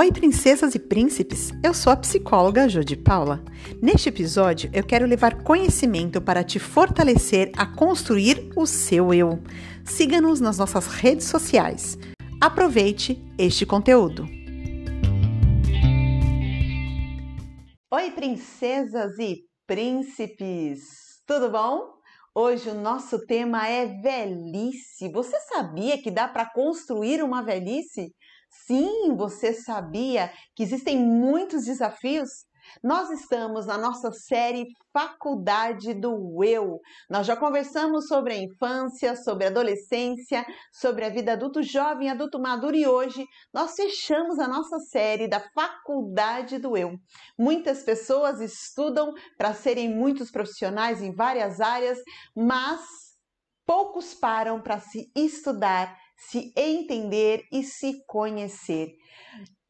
Oi, princesas e príncipes! Eu sou a psicóloga Jodi Paula. Neste episódio, eu quero levar conhecimento para te fortalecer a construir o seu eu. Siga-nos nas nossas redes sociais. Aproveite este conteúdo. Oi, princesas e príncipes! Tudo bom? Hoje o nosso tema é velhice. Você sabia que dá para construir uma velhice? Sim, você sabia que existem muitos desafios? Nós estamos na nossa série Faculdade do Eu. Nós já conversamos sobre a infância, sobre a adolescência, sobre a vida adulto jovem, adulto maduro e hoje nós fechamos a nossa série da Faculdade do Eu. Muitas pessoas estudam para serem muitos profissionais em várias áreas, mas poucos param para se estudar se entender e se conhecer.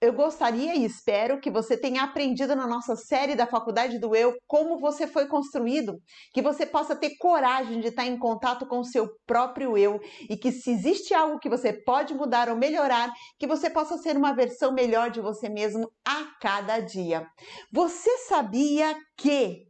Eu gostaria e espero que você tenha aprendido na nossa série da Faculdade do Eu como você foi construído, que você possa ter coragem de estar em contato com o seu próprio eu e que se existe algo que você pode mudar ou melhorar, que você possa ser uma versão melhor de você mesmo a cada dia. Você sabia que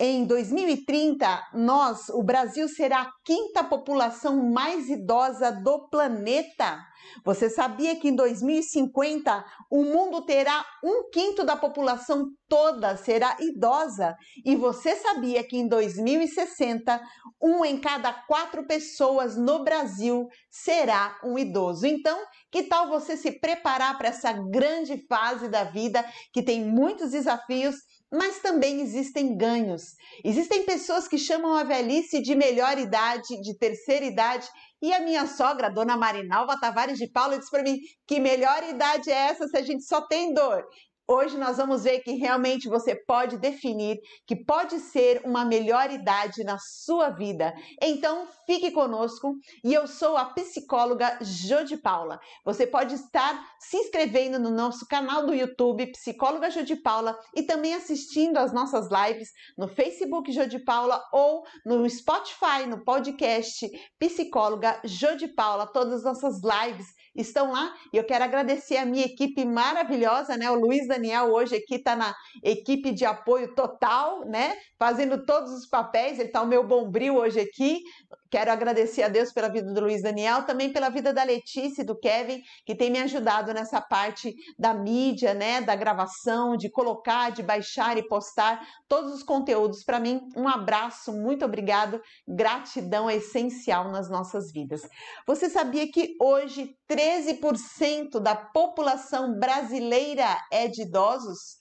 em 2030, nós, o Brasil, será a quinta população mais idosa do planeta. Você sabia que em 2050 o mundo terá um quinto da população toda será idosa? E você sabia que em 2060 um em cada quatro pessoas no Brasil será um idoso? Então, que tal você se preparar para essa grande fase da vida que tem muitos desafios? Mas também existem ganhos. Existem pessoas que chamam a velhice de melhor idade, de terceira idade, e a minha sogra, dona Marinalva Tavares de Paula, disse para mim: que melhor idade é essa se a gente só tem dor? Hoje nós vamos ver que realmente você pode definir que pode ser uma melhor idade na sua vida. Então, fique conosco e eu sou a psicóloga Jodi Paula. Você pode estar se inscrevendo no nosso canal do YouTube Psicóloga Jodi Paula e também assistindo às nossas lives no Facebook Jodi Paula ou no Spotify, no podcast Psicóloga Jodi Paula. Todas as nossas lives estão lá e eu quero agradecer a minha equipe maravilhosa, né? O Luiz Daniel hoje aqui está na equipe de apoio total, né? Fazendo todos os papéis, ele está o meu bombril hoje aqui. Quero agradecer a Deus pela vida do Luiz Daniel, também pela vida da Letícia e do Kevin, que tem me ajudado nessa parte da mídia, né, da gravação, de colocar, de baixar e postar todos os conteúdos para mim. Um abraço, muito obrigado. Gratidão é essencial nas nossas vidas. Você sabia que hoje 13% da população brasileira é de idosos?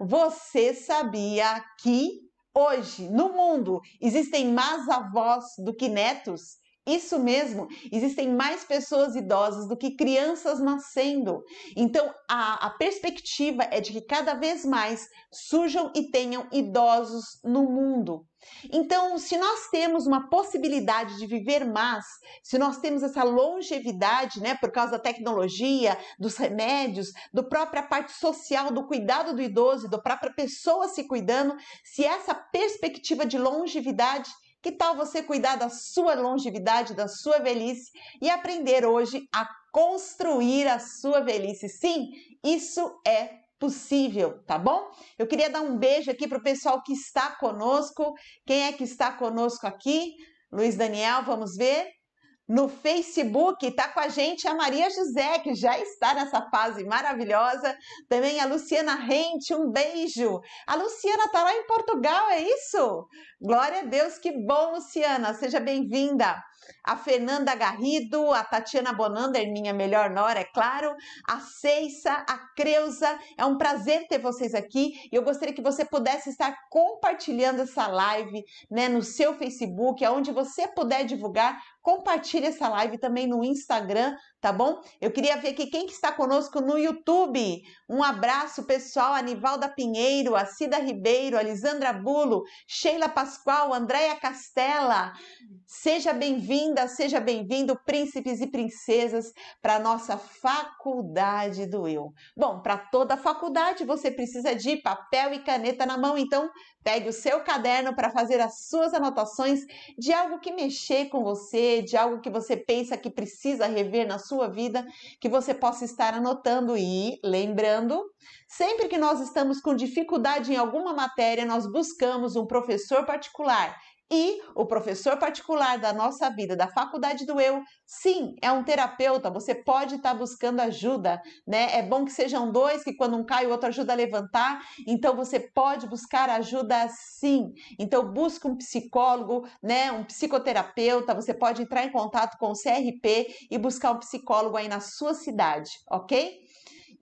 Você sabia que Hoje, no mundo, existem mais avós do que netos? Isso mesmo, existem mais pessoas idosas do que crianças nascendo. Então, a, a, perspectiva é de que cada vez mais surjam e tenham idosos no mundo. Então, se nós temos uma possibilidade de viver mais, se nós temos essa longevidade, né, por causa da tecnologia, dos remédios, do própria parte social, do cuidado do idoso, da própria pessoa se cuidando, se essa perspectiva de longevidade que tal você cuidar da sua longevidade, da sua velhice e aprender hoje a construir a sua velhice? Sim, isso é possível, tá bom? Eu queria dar um beijo aqui para o pessoal que está conosco. Quem é que está conosco aqui? Luiz Daniel, vamos ver. No Facebook está com a gente a Maria José, que já está nessa fase maravilhosa. Também a Luciana Rente, um beijo. A Luciana está lá em Portugal, é isso? Glória a Deus, que bom, Luciana. Seja bem-vinda a Fernanda Garrido, a Tatiana Bonander, minha melhor nora, é claro, a Ceissa, a Creuza. É um prazer ter vocês aqui e eu gostaria que você pudesse estar compartilhando essa live né, no seu Facebook, aonde você puder divulgar. Compartilhe essa live também no Instagram, tá bom? Eu queria ver aqui quem que está conosco no YouTube. Um abraço, pessoal. Anivalda Pinheiro, a Cida Ribeiro, a Lisandra Bulo, Sheila Pascoal, Andréia Castela. Seja bem-vinda, seja bem-vindo, príncipes e princesas, para a nossa faculdade do eu. Bom, para toda faculdade você precisa de papel e caneta na mão, então pegue o seu caderno para fazer as suas anotações de algo que mexer com você, de algo que você pensa que precisa rever na sua vida, que você possa estar anotando e lembrando. Sempre que nós estamos com dificuldade em alguma matéria, nós buscamos um professor particular e o professor particular da nossa vida, da faculdade do eu, sim, é um terapeuta, você pode estar tá buscando ajuda, né? É bom que sejam dois, que quando um cai, o outro ajuda a levantar. Então você pode buscar ajuda sim. Então busca um psicólogo, né? Um psicoterapeuta, você pode entrar em contato com o CRP e buscar um psicólogo aí na sua cidade, ok?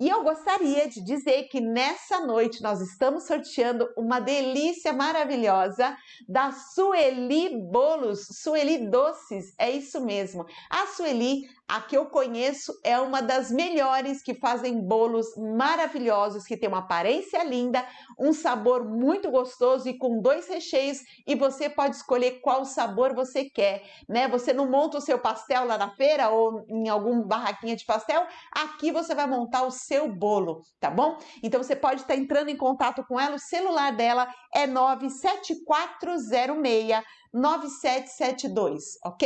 E eu gostaria de dizer que nessa noite nós estamos sorteando uma delícia maravilhosa da Sueli Bolos, Sueli Doces, é isso mesmo. A Sueli a que eu conheço é uma das melhores que fazem bolos maravilhosos, que tem uma aparência linda, um sabor muito gostoso e com dois recheios e você pode escolher qual sabor você quer, né? Você não monta o seu pastel lá na feira ou em alguma barraquinha de pastel, aqui você vai montar o seu bolo, tá bom? Então você pode estar entrando em contato com ela, o celular dela é 97406 9772, ok?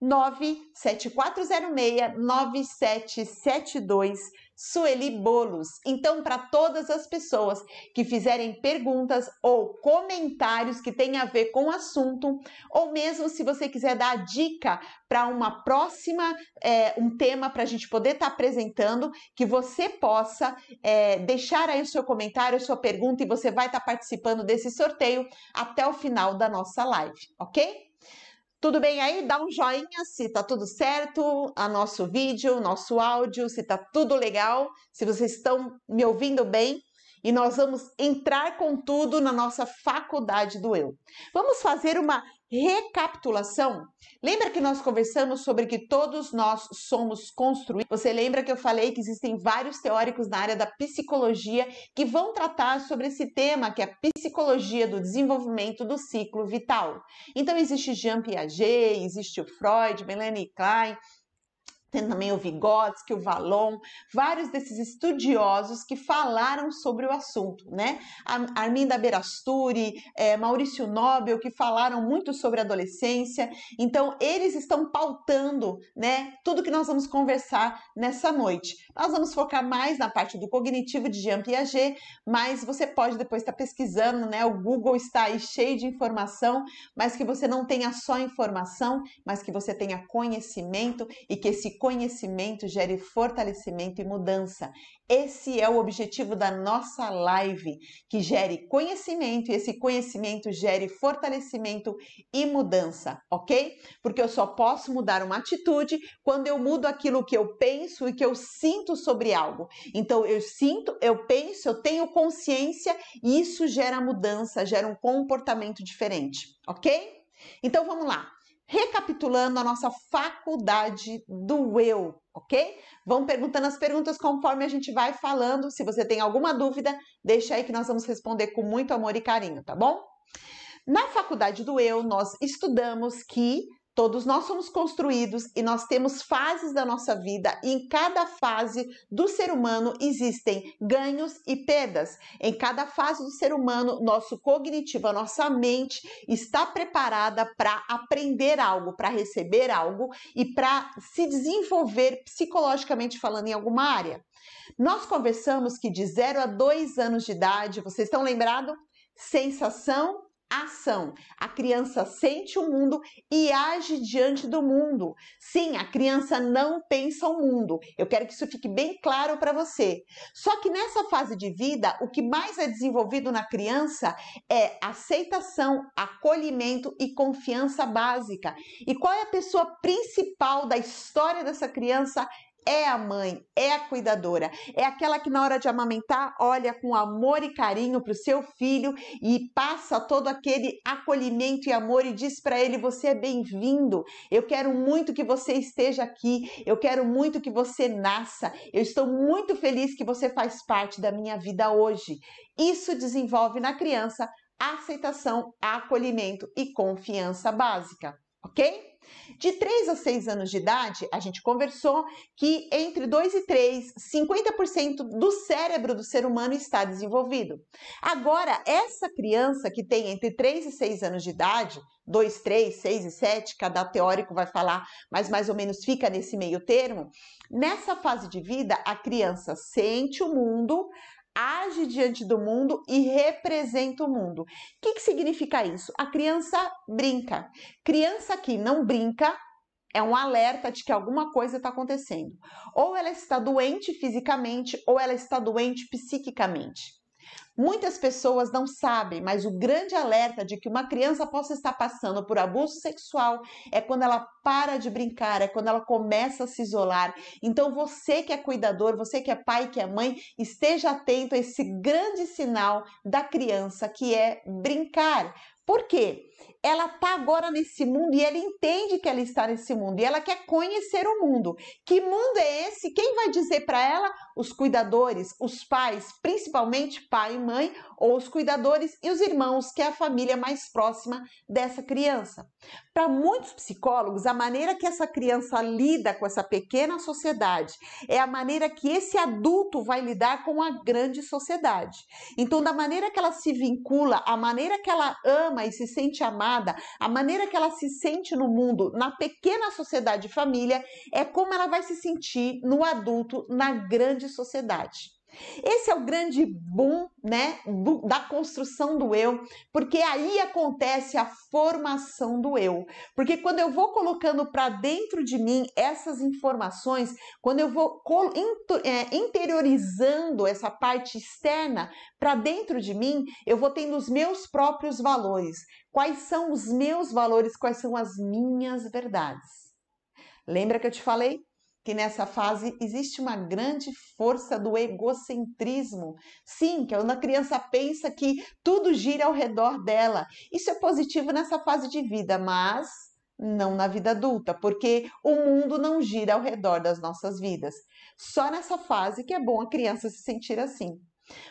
97406 9772 Sueli Bolos. Então, para todas as pessoas que fizerem perguntas ou comentários que tenham a ver com o assunto, ou mesmo se você quiser dar dica para uma próxima, é, um tema para a gente poder estar tá apresentando, que você possa é, deixar aí o seu comentário, a sua pergunta, e você vai estar tá participando desse sorteio até o final da nossa live, ok? Tudo bem aí? Dá um joinha se tá tudo certo, a nosso vídeo, nosso áudio, se tá tudo legal, se vocês estão me ouvindo bem. E nós vamos entrar com tudo na nossa faculdade do eu. Vamos fazer uma recapitulação. Lembra que nós conversamos sobre que todos nós somos construídos? Você lembra que eu falei que existem vários teóricos na área da psicologia que vão tratar sobre esse tema, que é a psicologia do desenvolvimento do ciclo vital. Então existe Jean Piaget, existe o Freud, Melanie Klein, tem também o Vygotsky, o Valon, vários desses estudiosos que falaram sobre o assunto, né? Arminda Berasturi, é, Maurício Nobel, que falaram muito sobre adolescência. Então, eles estão pautando, né, tudo que nós vamos conversar nessa noite. Nós vamos focar mais na parte do cognitivo de Jean Piaget, mas você pode depois estar pesquisando, né? O Google está aí cheio de informação, mas que você não tenha só informação, mas que você tenha conhecimento e que esse conhecimento gere fortalecimento e mudança. Esse é o objetivo da nossa live, que gere conhecimento e esse conhecimento gere fortalecimento e mudança, ok? Porque eu só posso mudar uma atitude quando eu mudo aquilo que eu penso e que eu sinto sobre algo. Então eu sinto, eu penso, eu tenho consciência e isso gera mudança, gera um comportamento diferente, ok? Então vamos lá recapitulando a nossa faculdade do eu, ok? Vão perguntando as perguntas conforme a gente vai falando. Se você tem alguma dúvida, deixa aí que nós vamos responder com muito amor e carinho, tá bom? Na faculdade do eu, nós estudamos que Todos nós somos construídos e nós temos fases da nossa vida, e em cada fase do ser humano existem ganhos e perdas. Em cada fase do ser humano, nosso cognitivo, a nossa mente está preparada para aprender algo, para receber algo e para se desenvolver psicologicamente falando em alguma área. Nós conversamos que de 0 a 2 anos de idade, vocês estão lembrados? Sensação ação. A criança sente o mundo e age diante do mundo. Sim, a criança não pensa o mundo. Eu quero que isso fique bem claro para você. Só que nessa fase de vida, o que mais é desenvolvido na criança é aceitação, acolhimento e confiança básica. E qual é a pessoa principal da história dessa criança? É a mãe, é a cuidadora, é aquela que na hora de amamentar olha com amor e carinho para o seu filho e passa todo aquele acolhimento e amor e diz para ele: Você é bem-vindo, eu quero muito que você esteja aqui, eu quero muito que você nasça, eu estou muito feliz que você faz parte da minha vida hoje. Isso desenvolve na criança aceitação, acolhimento e confiança básica, ok? De 3 a 6 anos de idade, a gente conversou que entre 2 e 3, 50% do cérebro do ser humano está desenvolvido. Agora, essa criança que tem entre 3 e 6 anos de idade, 2, 3, 6 e 7, cada teórico vai falar, mas mais ou menos fica nesse meio termo. Nessa fase de vida, a criança sente o mundo, age diante do mundo e representa o mundo. O que, que significa isso? A criança brinca. Criança que não brinca é um alerta de que alguma coisa está acontecendo. Ou ela está doente fisicamente, ou ela está doente psiquicamente. Muitas pessoas não sabem, mas o grande alerta de que uma criança possa estar passando por abuso sexual é quando ela para de brincar, é quando ela começa a se isolar. Então, você que é cuidador, você que é pai, que é mãe, esteja atento a esse grande sinal da criança que é brincar. Por quê? Ela está agora nesse mundo e ela entende que ela está nesse mundo e ela quer conhecer o mundo. Que mundo é esse? Quem vai dizer para ela? Os cuidadores, os pais, principalmente pai e mãe, ou os cuidadores e os irmãos, que é a família mais próxima dessa criança. Para muitos psicólogos, a maneira que essa criança lida com essa pequena sociedade é a maneira que esse adulto vai lidar com a grande sociedade. Então, da maneira que ela se vincula, a maneira que ela ama e se sente amada, a maneira que ela se sente no mundo, na pequena sociedade família, é como ela vai se sentir no adulto, na grande sociedade. Esse é o grande boom, né, do, da construção do eu, porque aí acontece a formação do eu. Porque quando eu vou colocando para dentro de mim essas informações, quando eu vou é, interiorizando essa parte externa para dentro de mim, eu vou tendo os meus próprios valores. Quais são os meus valores? Quais são as minhas verdades? Lembra que eu te falei? Que nessa fase existe uma grande força do egocentrismo. Sim, que é a criança pensa que tudo gira ao redor dela. Isso é positivo nessa fase de vida, mas não na vida adulta, porque o mundo não gira ao redor das nossas vidas. Só nessa fase que é bom a criança se sentir assim.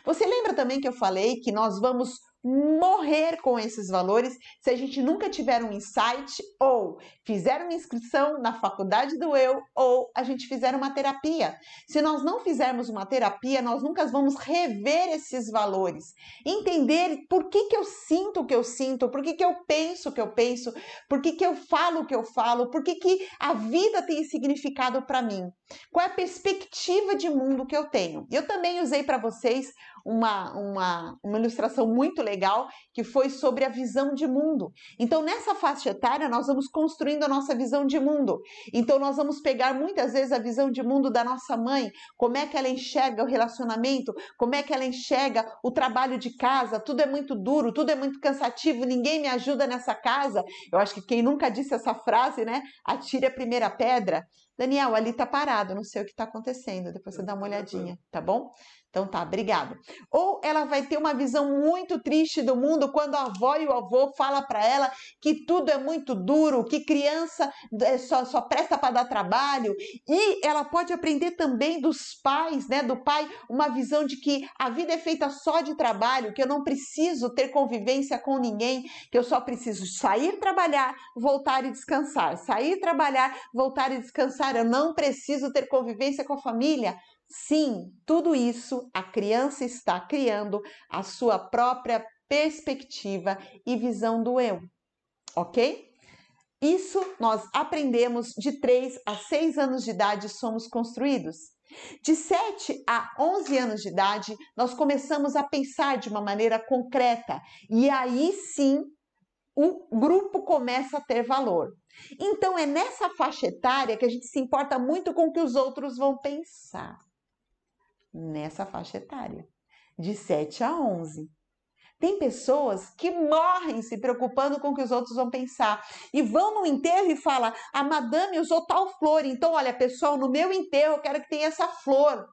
Você lembra também que eu falei que nós vamos morrer com esses valores se a gente nunca tiver um insight ou fizer uma inscrição na faculdade do eu ou a gente fizer uma terapia. Se nós não fizermos uma terapia, nós nunca vamos rever esses valores, entender por que, que eu sinto o que eu sinto, por que, que eu penso o que eu penso, por que, que eu falo o que eu falo, por que, que a vida tem significado para mim, qual é a perspectiva de mundo que eu tenho. Eu também usei para vocês uma, uma, uma ilustração muito legal que foi sobre a visão de mundo. Então, nessa faixa etária, nós vamos construindo a nossa visão de mundo. Então, nós vamos pegar muitas vezes a visão de mundo da nossa mãe, como é que ela enxerga o relacionamento, como é que ela enxerga o trabalho de casa, tudo é muito duro, tudo é muito cansativo, ninguém me ajuda nessa casa. Eu acho que quem nunca disse essa frase, né? Atire a primeira pedra. Daniel, ali tá parado, não sei o que tá acontecendo. Depois você dá uma olhadinha, tá bom? Então tá, obrigado. Ou ela vai ter uma visão muito triste do mundo quando a avó e o avô fala para ela que tudo é muito duro, que criança é, só, só presta para dar trabalho. E ela pode aprender também dos pais, né? Do pai, uma visão de que a vida é feita só de trabalho, que eu não preciso ter convivência com ninguém, que eu só preciso sair trabalhar, voltar e descansar. Sair trabalhar, voltar e descansar. Eu não preciso ter convivência com a família. Sim, tudo isso a criança está criando a sua própria perspectiva e visão do eu, ok? Isso nós aprendemos de 3 a 6 anos de idade, somos construídos. De 7 a 11 anos de idade, nós começamos a pensar de uma maneira concreta e aí sim o grupo começa a ter valor. Então é nessa faixa etária que a gente se importa muito com o que os outros vão pensar nessa faixa etária, de 7 a 11. Tem pessoas que morrem se preocupando com o que os outros vão pensar e vão no enterro e fala: "A madame usou tal flor, então olha, pessoal, no meu enterro eu quero que tenha essa flor".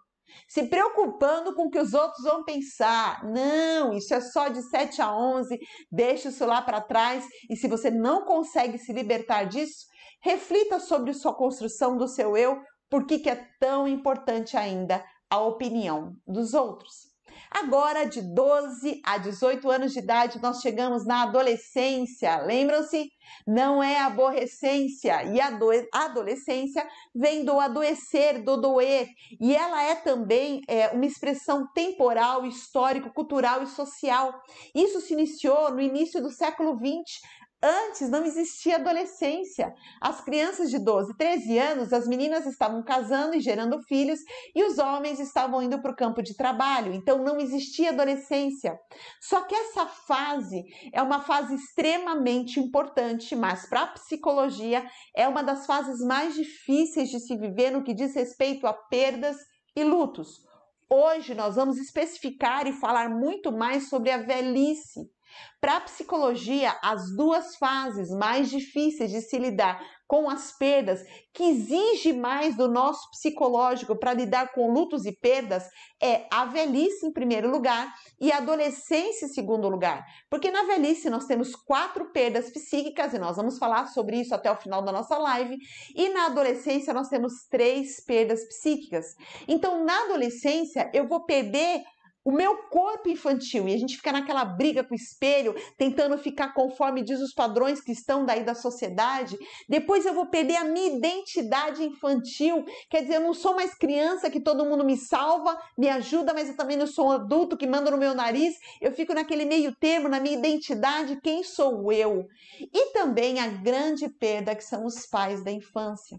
Se preocupando com o que os outros vão pensar. Não, isso é só de 7 a 11. Deixa isso lá para trás e se você não consegue se libertar disso, reflita sobre sua construção do seu eu, por que, que é tão importante ainda a opinião dos outros. Agora, de 12 a 18 anos de idade, nós chegamos na adolescência. Lembram-se? Não é aborrecência. E a adolescência vem do adoecer, do doer. E ela é também é, uma expressão temporal, histórico, cultural e social. Isso se iniciou no início do século XX, Antes não existia adolescência. As crianças de 12, 13 anos, as meninas estavam casando e gerando filhos e os homens estavam indo para o campo de trabalho. Então não existia adolescência. Só que essa fase é uma fase extremamente importante, mas para a psicologia é uma das fases mais difíceis de se viver no que diz respeito a perdas e lutos. Hoje nós vamos especificar e falar muito mais sobre a velhice. Para a psicologia, as duas fases mais difíceis de se lidar com as perdas, que exige mais do nosso psicológico para lidar com lutos e perdas, é a velhice em primeiro lugar e a adolescência em segundo lugar. Porque na velhice nós temos quatro perdas psíquicas e nós vamos falar sobre isso até o final da nossa live, e na adolescência nós temos três perdas psíquicas. Então, na adolescência, eu vou perder o meu corpo infantil e a gente fica naquela briga com o espelho, tentando ficar conforme diz os padrões que estão daí da sociedade. Depois eu vou perder a minha identidade infantil, quer dizer, eu não sou mais criança que todo mundo me salva, me ajuda, mas eu também não sou um adulto que manda no meu nariz. Eu fico naquele meio termo, na minha identidade, quem sou eu? E também a grande perda que são os pais da infância.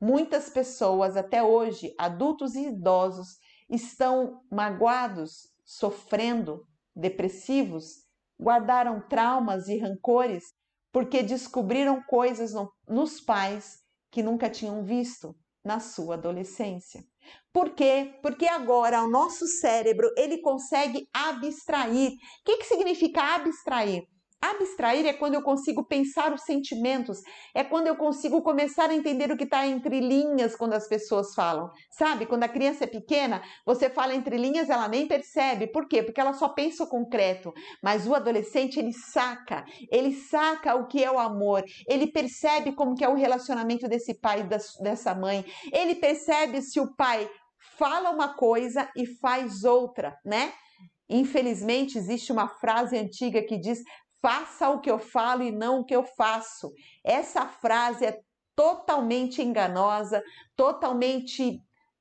Muitas pessoas até hoje, adultos e idosos, estão magoados, sofrendo, depressivos, guardaram traumas e rancores porque descobriram coisas no, nos pais que nunca tinham visto na sua adolescência. Por quê? Porque agora o nosso cérebro ele consegue abstrair. O que, que significa abstrair? Abstrair é quando eu consigo pensar os sentimentos, é quando eu consigo começar a entender o que está entre linhas quando as pessoas falam. Sabe, quando a criança é pequena, você fala entre linhas, ela nem percebe. Por quê? Porque ela só pensa o concreto. Mas o adolescente, ele saca, ele saca o que é o amor, ele percebe como que é o relacionamento desse pai e dessa mãe, ele percebe se o pai fala uma coisa e faz outra, né? Infelizmente, existe uma frase antiga que diz: faça o que eu falo e não o que eu faço. Essa frase é totalmente enganosa, totalmente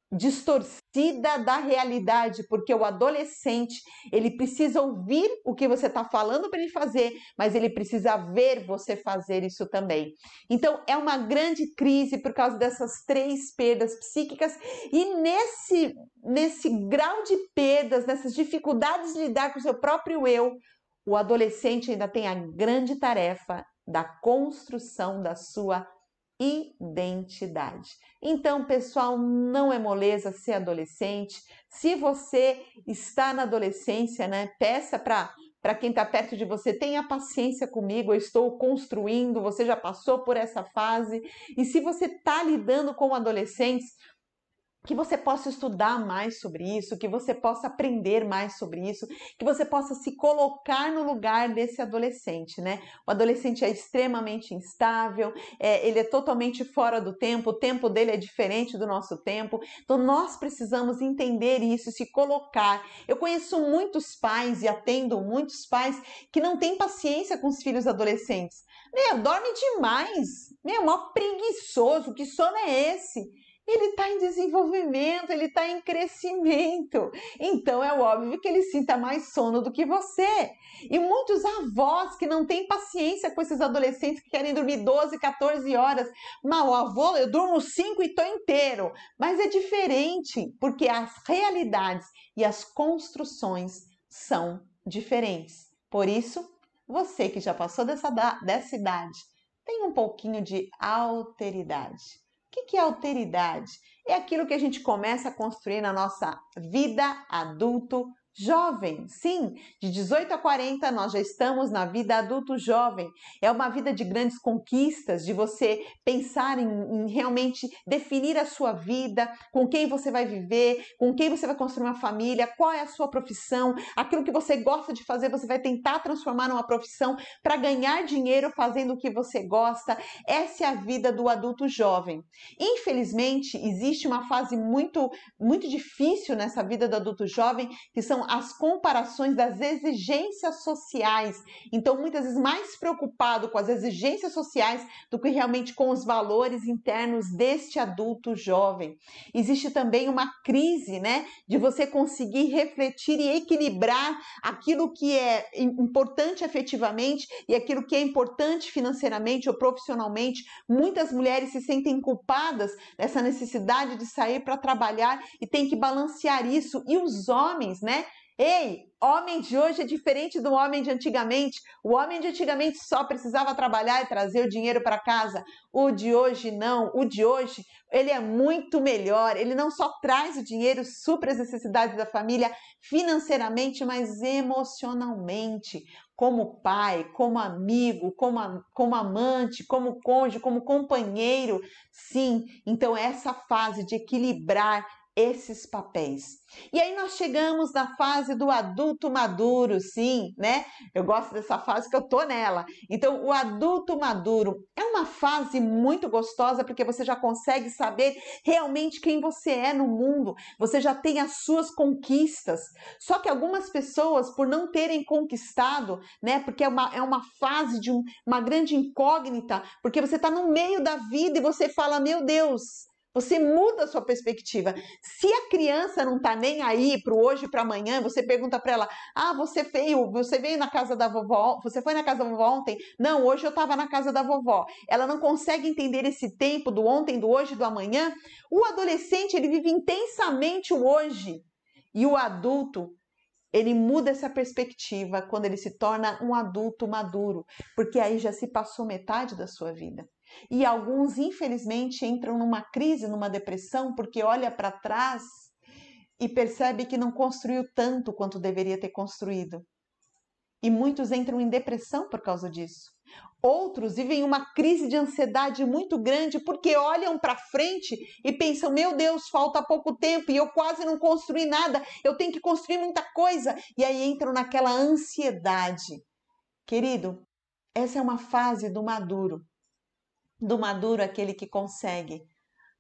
distorcida da realidade, porque o adolescente, ele precisa ouvir o que você está falando para ele fazer, mas ele precisa ver você fazer isso também. Então, é uma grande crise por causa dessas três perdas psíquicas e nesse nesse grau de perdas, nessas dificuldades de lidar com o seu próprio eu, o adolescente ainda tem a grande tarefa da construção da sua identidade. Então, pessoal, não é moleza ser adolescente. Se você está na adolescência, né, peça para para quem está perto de você, tenha paciência comigo, eu estou construindo, você já passou por essa fase. E se você está lidando com adolescentes, que você possa estudar mais sobre isso, que você possa aprender mais sobre isso, que você possa se colocar no lugar desse adolescente, né? O adolescente é extremamente instável, é, ele é totalmente fora do tempo, o tempo dele é diferente do nosso tempo, então nós precisamos entender isso, se colocar. Eu conheço muitos pais e atendo muitos pais que não têm paciência com os filhos adolescentes. Meu, dorme demais, meu, mó preguiçoso, que sono é esse? Ele está em desenvolvimento, ele está em crescimento. Então é óbvio que ele sinta mais sono do que você. E muitos avós que não têm paciência com esses adolescentes que querem dormir 12, 14 horas. Mal, avô, eu durmo 5 e estou inteiro. Mas é diferente, porque as realidades e as construções são diferentes. Por isso, você que já passou dessa, dessa idade, tem um pouquinho de alteridade o que é alteridade? É aquilo que a gente começa a construir na nossa vida adulto jovem. Sim, de 18 a 40 nós já estamos na vida adulto jovem. É uma vida de grandes conquistas, de você pensar em, em, realmente definir a sua vida, com quem você vai viver, com quem você vai construir uma família, qual é a sua profissão, aquilo que você gosta de fazer, você vai tentar transformar numa profissão para ganhar dinheiro fazendo o que você gosta. Essa é a vida do adulto jovem. Infelizmente, existe uma fase muito muito difícil nessa vida do adulto jovem, que são as comparações das exigências sociais. Então, muitas vezes mais preocupado com as exigências sociais do que realmente com os valores internos deste adulto jovem. Existe também uma crise, né, de você conseguir refletir e equilibrar aquilo que é importante efetivamente e aquilo que é importante financeiramente ou profissionalmente. Muitas mulheres se sentem culpadas dessa necessidade de sair para trabalhar e tem que balancear isso. E os homens, né? Ei, homem de hoje é diferente do homem de antigamente. O homem de antigamente só precisava trabalhar e trazer o dinheiro para casa. O de hoje não. O de hoje, ele é muito melhor. Ele não só traz o dinheiro, supra as necessidades da família financeiramente, mas emocionalmente. Como pai, como amigo, como, como amante, como cônjuge, como companheiro. Sim, então essa fase de equilibrar esses papéis. E aí nós chegamos na fase do adulto maduro, sim, né? Eu gosto dessa fase que eu tô nela. Então, o adulto maduro é uma fase muito gostosa porque você já consegue saber realmente quem você é no mundo. Você já tem as suas conquistas. Só que algumas pessoas, por não terem conquistado, né? Porque é uma, é uma fase de um, uma grande incógnita, porque você está no meio da vida e você fala, meu Deus, você muda a sua perspectiva. Se a criança não tá nem aí pro hoje para amanhã, você pergunta para ela: "Ah, você veio, você veio na casa da vovó? Você foi na casa da vovó ontem?" "Não, hoje eu estava na casa da vovó." Ela não consegue entender esse tempo do ontem, do hoje, do amanhã. O adolescente, ele vive intensamente o hoje. E o adulto, ele muda essa perspectiva quando ele se torna um adulto maduro, porque aí já se passou metade da sua vida. E alguns, infelizmente, entram numa crise, numa depressão, porque olha para trás e percebe que não construiu tanto quanto deveria ter construído. E muitos entram em depressão por causa disso. Outros vivem uma crise de ansiedade muito grande porque olham para frente e pensam: meu Deus, falta pouco tempo e eu quase não construí nada, eu tenho que construir muita coisa. E aí entram naquela ansiedade. Querido, essa é uma fase do maduro do maduro aquele que consegue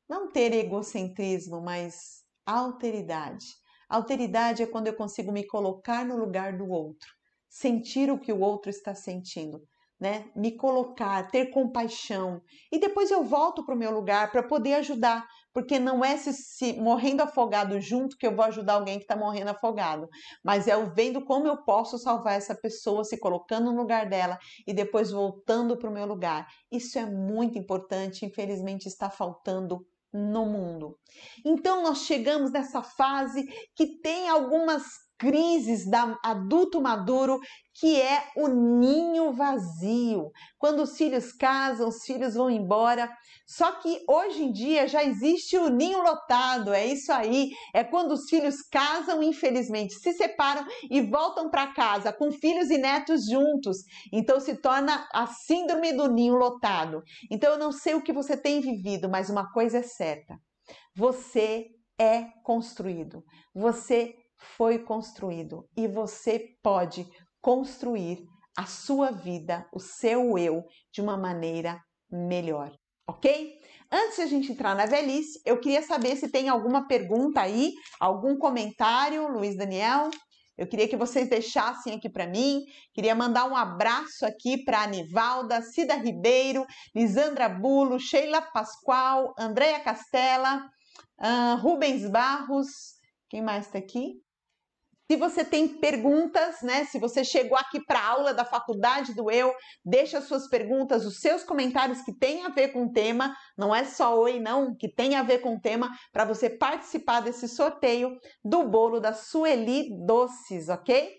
não ter egocentrismo, mas alteridade. Alteridade é quando eu consigo me colocar no lugar do outro, sentir o que o outro está sentindo, né? Me colocar, ter compaixão e depois eu volto para o meu lugar para poder ajudar, porque não é se, se, morrendo afogado junto que eu vou ajudar alguém que está morrendo afogado, mas é eu vendo como eu posso salvar essa pessoa, se colocando no lugar dela e depois voltando para o meu lugar. Isso é muito importante, infelizmente está faltando no mundo. Então nós chegamos nessa fase que tem algumas crises da adulto maduro, que é o ninho vazio. Quando os filhos casam, os filhos vão embora. Só que hoje em dia já existe o ninho lotado, é isso aí. É quando os filhos casam, infelizmente, se separam e voltam para casa com filhos e netos juntos. Então se torna a síndrome do ninho lotado. Então eu não sei o que você tem vivido, mas uma coisa é certa. Você é construído. Você foi construído e você pode construir a sua vida, o seu eu, de uma maneira melhor, ok? Antes de a gente entrar na velhice, eu queria saber se tem alguma pergunta aí, algum comentário, Luiz Daniel. Eu queria que vocês deixassem aqui para mim. Queria mandar um abraço aqui para Anivalda, Cida Ribeiro, Lisandra Bulo, Sheila Pascoal, Andréia Castela, uh, Rubens Barros. Quem mais está aqui? Se você tem perguntas, né? Se você chegou aqui para a aula da Faculdade do Eu, deixa suas perguntas, os seus comentários que têm a ver com o tema, não é só oi não, que tem a ver com o tema, para você participar desse sorteio do bolo da Sueli Doces, ok?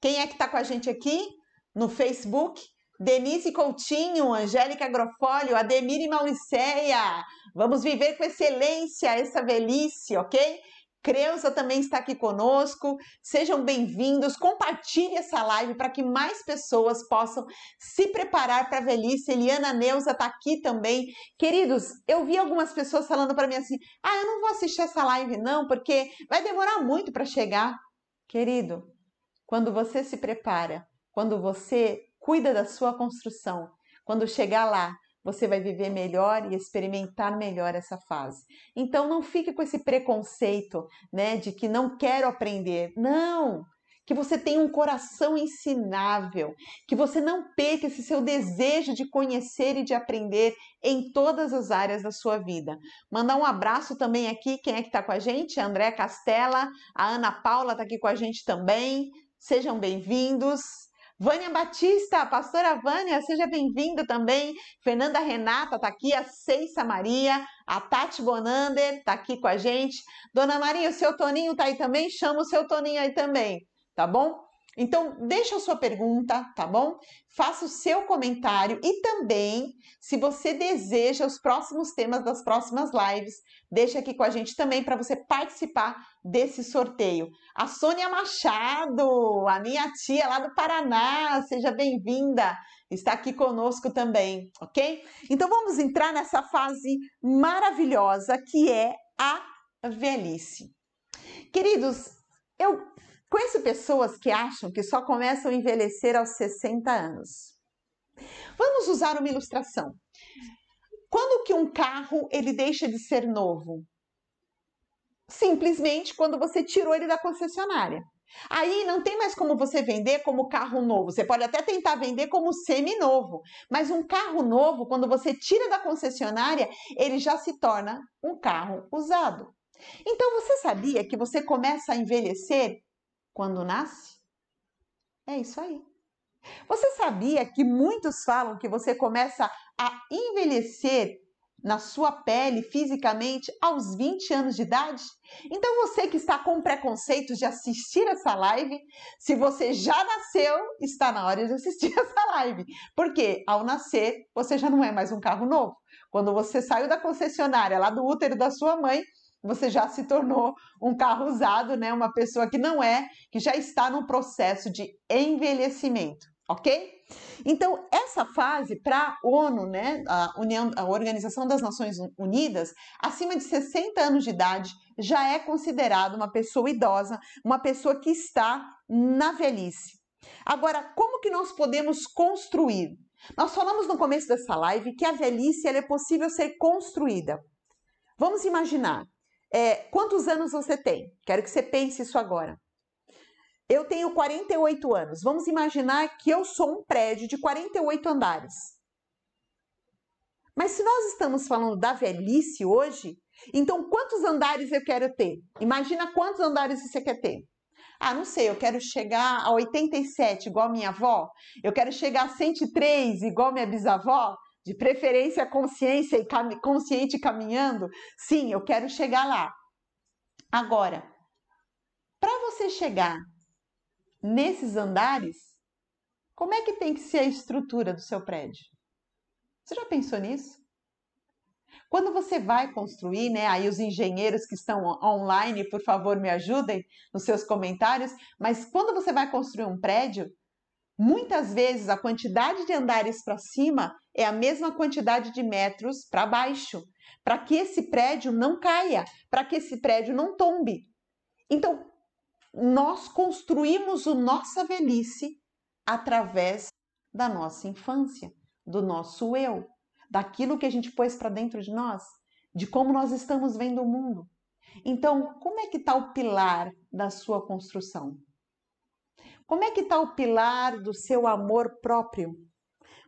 Quem é que está com a gente aqui no Facebook? Denise Coutinho, Angélica Grofólio, Ademir e Mauriceia. Vamos viver com excelência essa velhice, ok? Creuza também está aqui conosco. Sejam bem-vindos. Compartilhe essa live para que mais pessoas possam se preparar para a velhice. Eliana Neuza está aqui também. Queridos, eu vi algumas pessoas falando para mim assim: ah, eu não vou assistir essa live não, porque vai demorar muito para chegar. Querido, quando você se prepara, quando você cuida da sua construção, quando chegar lá, você vai viver melhor e experimentar melhor essa fase. Então não fique com esse preconceito, né, de que não quero aprender. Não! Que você tenha um coração ensinável, que você não perca esse seu desejo de conhecer e de aprender em todas as áreas da sua vida. Mandar um abraço também aqui, quem é que está com a gente? A André Castela, a Ana Paula está aqui com a gente também. Sejam bem-vindos. Vânia Batista, pastora Vânia, seja bem-vinda também. Fernanda Renata está aqui, a Ceissa Maria, a Tati Bonander está aqui com a gente. Dona Maria, o seu Toninho está aí também? Chama o seu Toninho aí também, tá bom? Então, deixa a sua pergunta, tá bom? Faça o seu comentário e também, se você deseja os próximos temas das próximas lives, deixa aqui com a gente também para você participar desse sorteio. A Sônia Machado, a minha tia lá do Paraná, seja bem-vinda, está aqui conosco também, ok? Então vamos entrar nessa fase maravilhosa que é a velhice. Queridos, eu Conheço pessoas que acham que só começam a envelhecer aos 60 anos. Vamos usar uma ilustração. Quando que um carro ele deixa de ser novo? Simplesmente quando você tirou ele da concessionária. Aí não tem mais como você vender como carro novo. Você pode até tentar vender como semi-novo, mas um carro novo, quando você tira da concessionária, ele já se torna um carro usado. Então você sabia que você começa a envelhecer quando nasce? É isso aí. Você sabia que muitos falam que você começa a envelhecer na sua pele fisicamente aos 20 anos de idade? Então você que está com preconceitos de assistir essa live, se você já nasceu, está na hora de assistir essa live. Porque ao nascer, você já não é mais um carro novo. Quando você saiu da concessionária lá do útero da sua mãe, você já se tornou um carro usado, né? Uma pessoa que não é, que já está no processo de envelhecimento, ok? Então, essa fase para a ONU, né, a, União, a Organização das Nações Unidas, acima de 60 anos de idade, já é considerada uma pessoa idosa, uma pessoa que está na velhice. Agora, como que nós podemos construir? Nós falamos no começo dessa live que a velhice é possível ser construída. Vamos imaginar é, quantos anos você tem? Quero que você pense isso agora. Eu tenho 48 anos. Vamos imaginar que eu sou um prédio de 48 andares. Mas se nós estamos falando da velhice hoje, então quantos andares eu quero ter? Imagina quantos andares você quer ter. Ah, não sei, eu quero chegar a 87 igual minha avó, eu quero chegar a 103 igual minha bisavó de preferência consciência e cam consciente caminhando, sim, eu quero chegar lá. Agora, para você chegar nesses andares, como é que tem que ser a estrutura do seu prédio? Você já pensou nisso? Quando você vai construir, né? Aí os engenheiros que estão online, por favor, me ajudem nos seus comentários. Mas quando você vai construir um prédio, Muitas vezes a quantidade de andares para cima é a mesma quantidade de metros para baixo, para que esse prédio não caia, para que esse prédio não tombe. Então, nós construímos a nossa velhice através da nossa infância, do nosso eu, daquilo que a gente pôs para dentro de nós, de como nós estamos vendo o mundo. Então, como é que está o pilar da sua construção? Como é que está o pilar do seu amor próprio?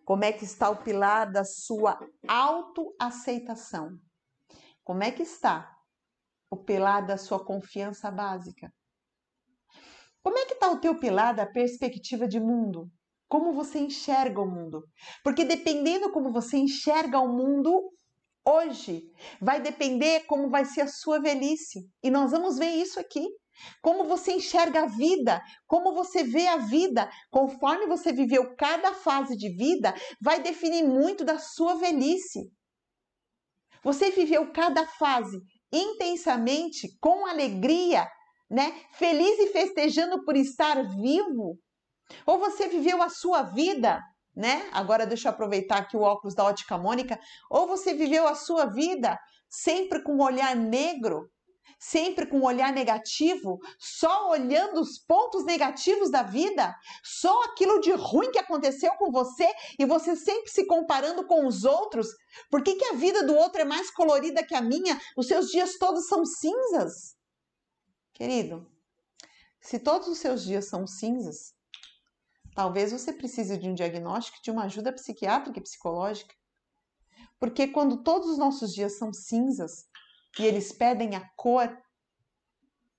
Como é que está o pilar da sua autoaceitação? Como é que está o pilar da sua confiança básica? Como é que está o teu pilar da perspectiva de mundo? Como você enxerga o mundo? Porque dependendo como você enxerga o mundo hoje, vai depender como vai ser a sua velhice. E nós vamos ver isso aqui. Como você enxerga a vida, como você vê a vida, conforme você viveu cada fase de vida, vai definir muito da sua velhice. Você viveu cada fase intensamente, com alegria, né? Feliz e festejando por estar vivo? Ou você viveu a sua vida, né? Agora deixa eu aproveitar aqui o óculos da ótica Mônica. Ou você viveu a sua vida sempre com um olhar negro, sempre com um olhar negativo, só olhando os pontos negativos da vida, só aquilo de ruim que aconteceu com você e você sempre se comparando com os outros. Por que, que a vida do outro é mais colorida que a minha? Os seus dias todos são cinzas? Querido, se todos os seus dias são cinzas, talvez você precise de um diagnóstico, de uma ajuda psiquiátrica e psicológica. Porque quando todos os nossos dias são cinzas, e eles pedem a cor,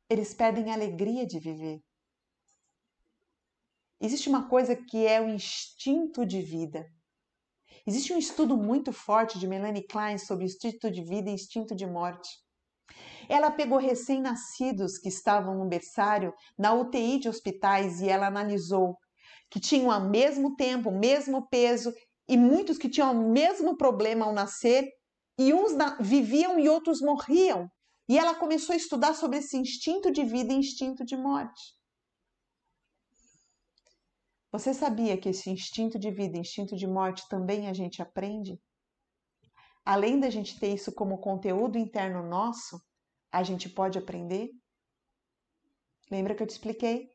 eles pedem a alegria de viver. Existe uma coisa que é o instinto de vida. Existe um estudo muito forte de Melanie Klein sobre instinto de vida e instinto de morte. Ela pegou recém-nascidos que estavam no berçário, na UTI de hospitais, e ela analisou que tinham ao mesmo tempo, o mesmo peso, e muitos que tinham o mesmo problema ao nascer, e uns viviam e outros morriam. E ela começou a estudar sobre esse instinto de vida e instinto de morte. Você sabia que esse instinto de vida e instinto de morte também a gente aprende? Além da gente ter isso como conteúdo interno nosso, a gente pode aprender? Lembra que eu te expliquei?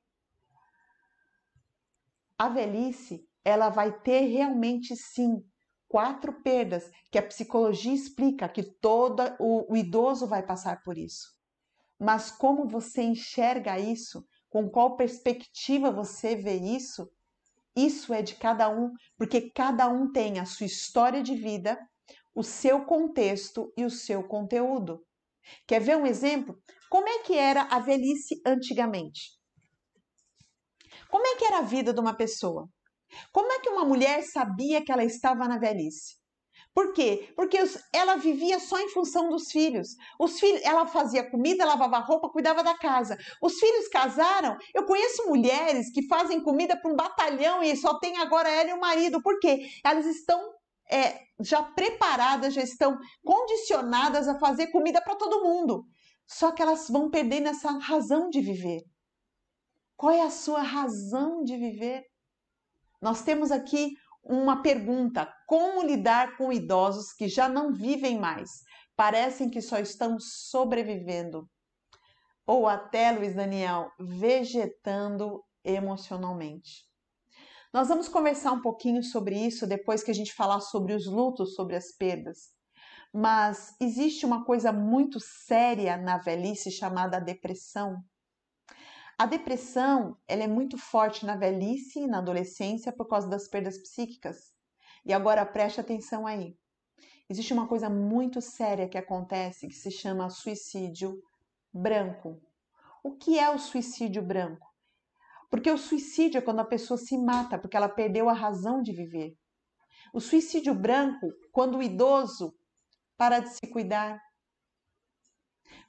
A velhice, ela vai ter realmente sim quatro perdas que a psicologia explica que todo o, o idoso vai passar por isso. Mas como você enxerga isso, com qual perspectiva você vê isso, isso é de cada um, porque cada um tem a sua história de vida, o seu contexto e o seu conteúdo. Quer ver um exemplo? Como é que era a velhice antigamente? Como é que era a vida de uma pessoa? Como é que uma mulher sabia que ela estava na velhice? Por quê? Porque ela vivia só em função dos filhos. Os filhos, ela fazia comida, lavava roupa, cuidava da casa. Os filhos casaram. Eu conheço mulheres que fazem comida para um batalhão e só tem agora ela e o marido. Por quê? Elas estão é, já preparadas, já estão condicionadas a fazer comida para todo mundo. Só que elas vão perdendo essa razão de viver. Qual é a sua razão de viver? Nós temos aqui uma pergunta: como lidar com idosos que já não vivem mais? Parecem que só estão sobrevivendo. Ou até, Luiz Daniel, vegetando emocionalmente. Nós vamos conversar um pouquinho sobre isso depois que a gente falar sobre os lutos, sobre as perdas. Mas existe uma coisa muito séria na velhice chamada depressão. A depressão ela é muito forte na velhice e na adolescência por causa das perdas psíquicas. E agora preste atenção aí. Existe uma coisa muito séria que acontece que se chama suicídio branco. O que é o suicídio branco? Porque o suicídio é quando a pessoa se mata porque ela perdeu a razão de viver. O suicídio branco, quando o idoso para de se cuidar,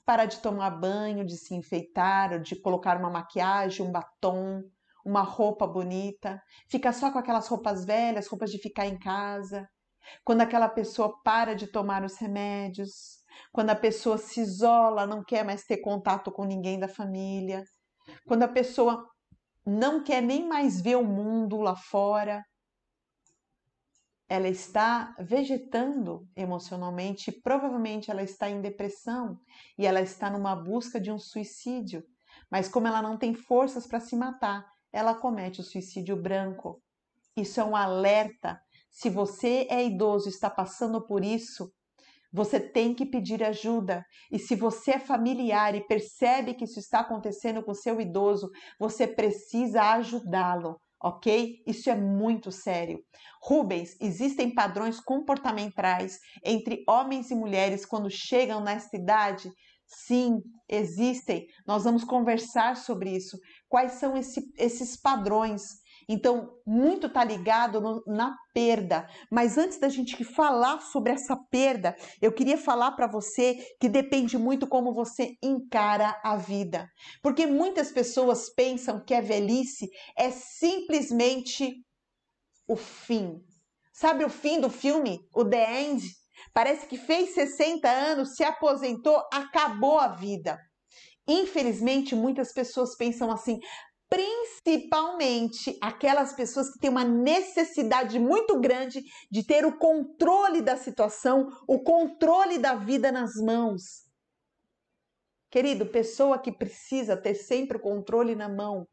para de tomar banho, de se enfeitar, de colocar uma maquiagem, um batom, uma roupa bonita, fica só com aquelas roupas velhas, roupas de ficar em casa. Quando aquela pessoa para de tomar os remédios, quando a pessoa se isola, não quer mais ter contato com ninguém da família, quando a pessoa não quer nem mais ver o mundo lá fora, ela está vegetando emocionalmente, provavelmente ela está em depressão e ela está numa busca de um suicídio. Mas como ela não tem forças para se matar, ela comete o suicídio branco. Isso é um alerta. Se você é idoso e está passando por isso, você tem que pedir ajuda. E se você é familiar e percebe que isso está acontecendo com seu idoso, você precisa ajudá-lo ok? Isso é muito sério. Rubens, existem padrões comportamentais entre homens e mulheres quando chegam nesta idade? Sim, existem. Nós vamos conversar sobre isso. Quais são esse, esses padrões? Então, muito está ligado no, na perda. Mas antes da gente falar sobre essa perda, eu queria falar para você que depende muito como você encara a vida. Porque muitas pessoas pensam que a velhice é simplesmente o fim. Sabe o fim do filme? O The End? Parece que fez 60 anos, se aposentou, acabou a vida. Infelizmente, muitas pessoas pensam assim: principalmente aquelas pessoas que têm uma necessidade muito grande de ter o controle da situação, o controle da vida nas mãos. Querido, pessoa que precisa ter sempre o controle na mão,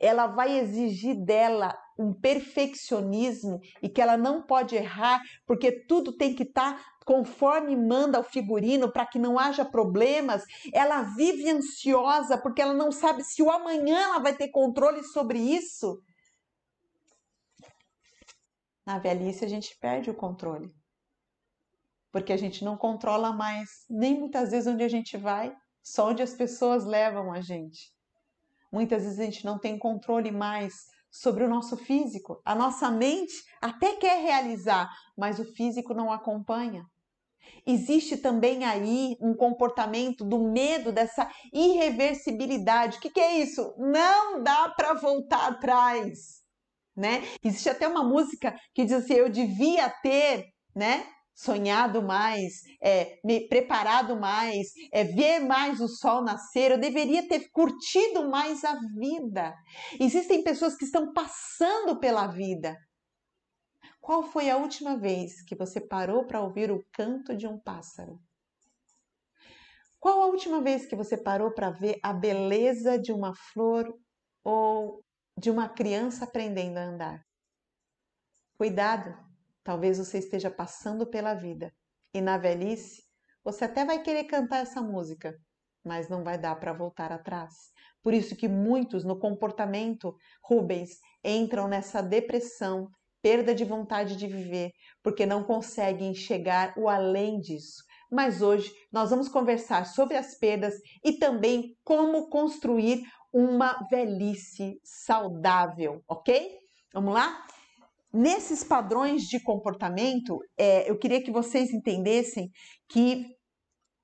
ela vai exigir dela um perfeccionismo e que ela não pode errar, porque tudo tem que estar tá conforme manda o figurino para que não haja problemas. Ela vive ansiosa porque ela não sabe se o amanhã ela vai ter controle sobre isso. Na velhice a gente perde o controle. Porque a gente não controla mais nem muitas vezes onde a gente vai, só onde as pessoas levam a gente. Muitas vezes a gente não tem controle mais sobre o nosso físico. A nossa mente até quer realizar, mas o físico não acompanha. Existe também aí um comportamento do medo dessa irreversibilidade. O que, que é isso? Não dá para voltar atrás, né? Existe até uma música que diz assim: eu devia ter, né? Sonhado mais, é, me preparado mais, é, ver mais o sol nascer, eu deveria ter curtido mais a vida. Existem pessoas que estão passando pela vida. Qual foi a última vez que você parou para ouvir o canto de um pássaro? Qual a última vez que você parou para ver a beleza de uma flor ou de uma criança aprendendo a andar? Cuidado, Talvez você esteja passando pela vida e na velhice você até vai querer cantar essa música, mas não vai dar para voltar atrás. Por isso que muitos no comportamento Rubens entram nessa depressão, perda de vontade de viver, porque não conseguem chegar o além disso. Mas hoje nós vamos conversar sobre as perdas e também como construir uma velhice saudável, ok? Vamos lá? Nesses padrões de comportamento, é, eu queria que vocês entendessem que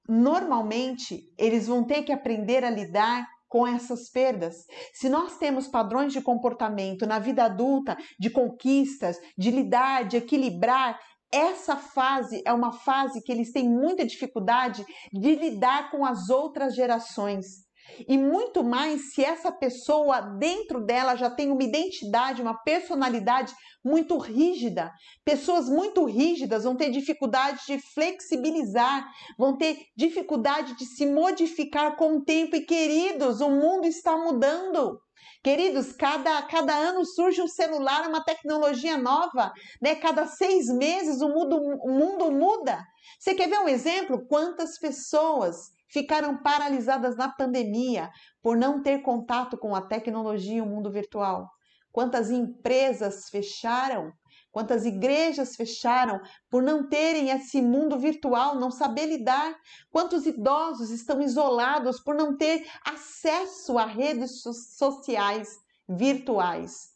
normalmente eles vão ter que aprender a lidar com essas perdas. Se nós temos padrões de comportamento na vida adulta, de conquistas, de lidar, de equilibrar, essa fase é uma fase que eles têm muita dificuldade de lidar com as outras gerações. E muito mais se essa pessoa dentro dela já tem uma identidade, uma personalidade muito rígida. Pessoas muito rígidas vão ter dificuldade de flexibilizar, vão ter dificuldade de se modificar com o tempo. E queridos, o mundo está mudando. Queridos, cada, cada ano surge um celular, uma tecnologia nova, né? Cada seis meses o mundo, o mundo muda. Você quer ver um exemplo? Quantas pessoas ficaram paralisadas na pandemia por não ter contato com a tecnologia e o mundo virtual? Quantas empresas fecharam? Quantas igrejas fecharam por não terem esse mundo virtual, não saber lidar? Quantos idosos estão isolados por não ter acesso a redes sociais virtuais?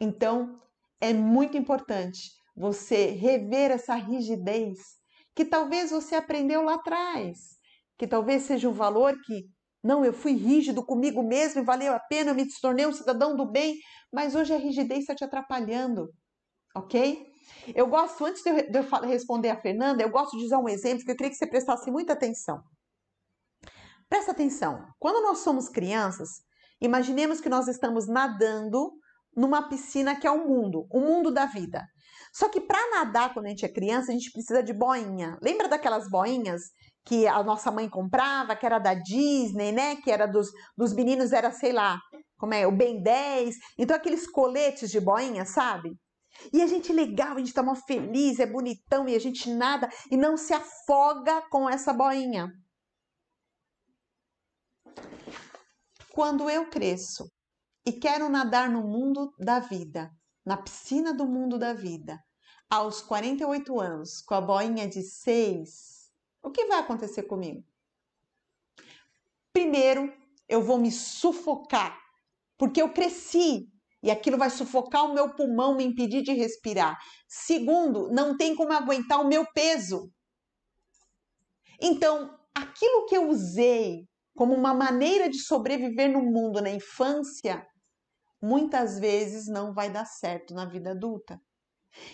Então, é muito importante você rever essa rigidez que talvez você aprendeu lá atrás que talvez seja um valor que não, eu fui rígido comigo mesmo e valeu a pena, eu me tornei um cidadão do bem, mas hoje a rigidez está te atrapalhando, ok? Eu gosto, antes de eu, de eu responder a Fernanda, eu gosto de usar um exemplo que eu queria que você prestasse muita atenção. Presta atenção, quando nós somos crianças, imaginemos que nós estamos nadando numa piscina que é o mundo, o mundo da vida. Só que para nadar quando a gente é criança, a gente precisa de boinha. Lembra daquelas boinhas que a nossa mãe comprava, que era da Disney, né? Que era dos, dos meninos, era, sei lá, como é, o Ben 10. Então, aqueles coletes de boinha, sabe? E a gente legal, a gente tá mó feliz, é bonitão e a gente nada e não se afoga com essa boinha. Quando eu cresço e quero nadar no mundo da vida, na piscina do mundo da vida, aos 48 anos, com a boinha de 6, o que vai acontecer comigo? Primeiro, eu vou me sufocar, porque eu cresci e aquilo vai sufocar o meu pulmão, me impedir de respirar. Segundo, não tem como aguentar o meu peso. Então, aquilo que eu usei como uma maneira de sobreviver no mundo na infância, muitas vezes não vai dar certo na vida adulta.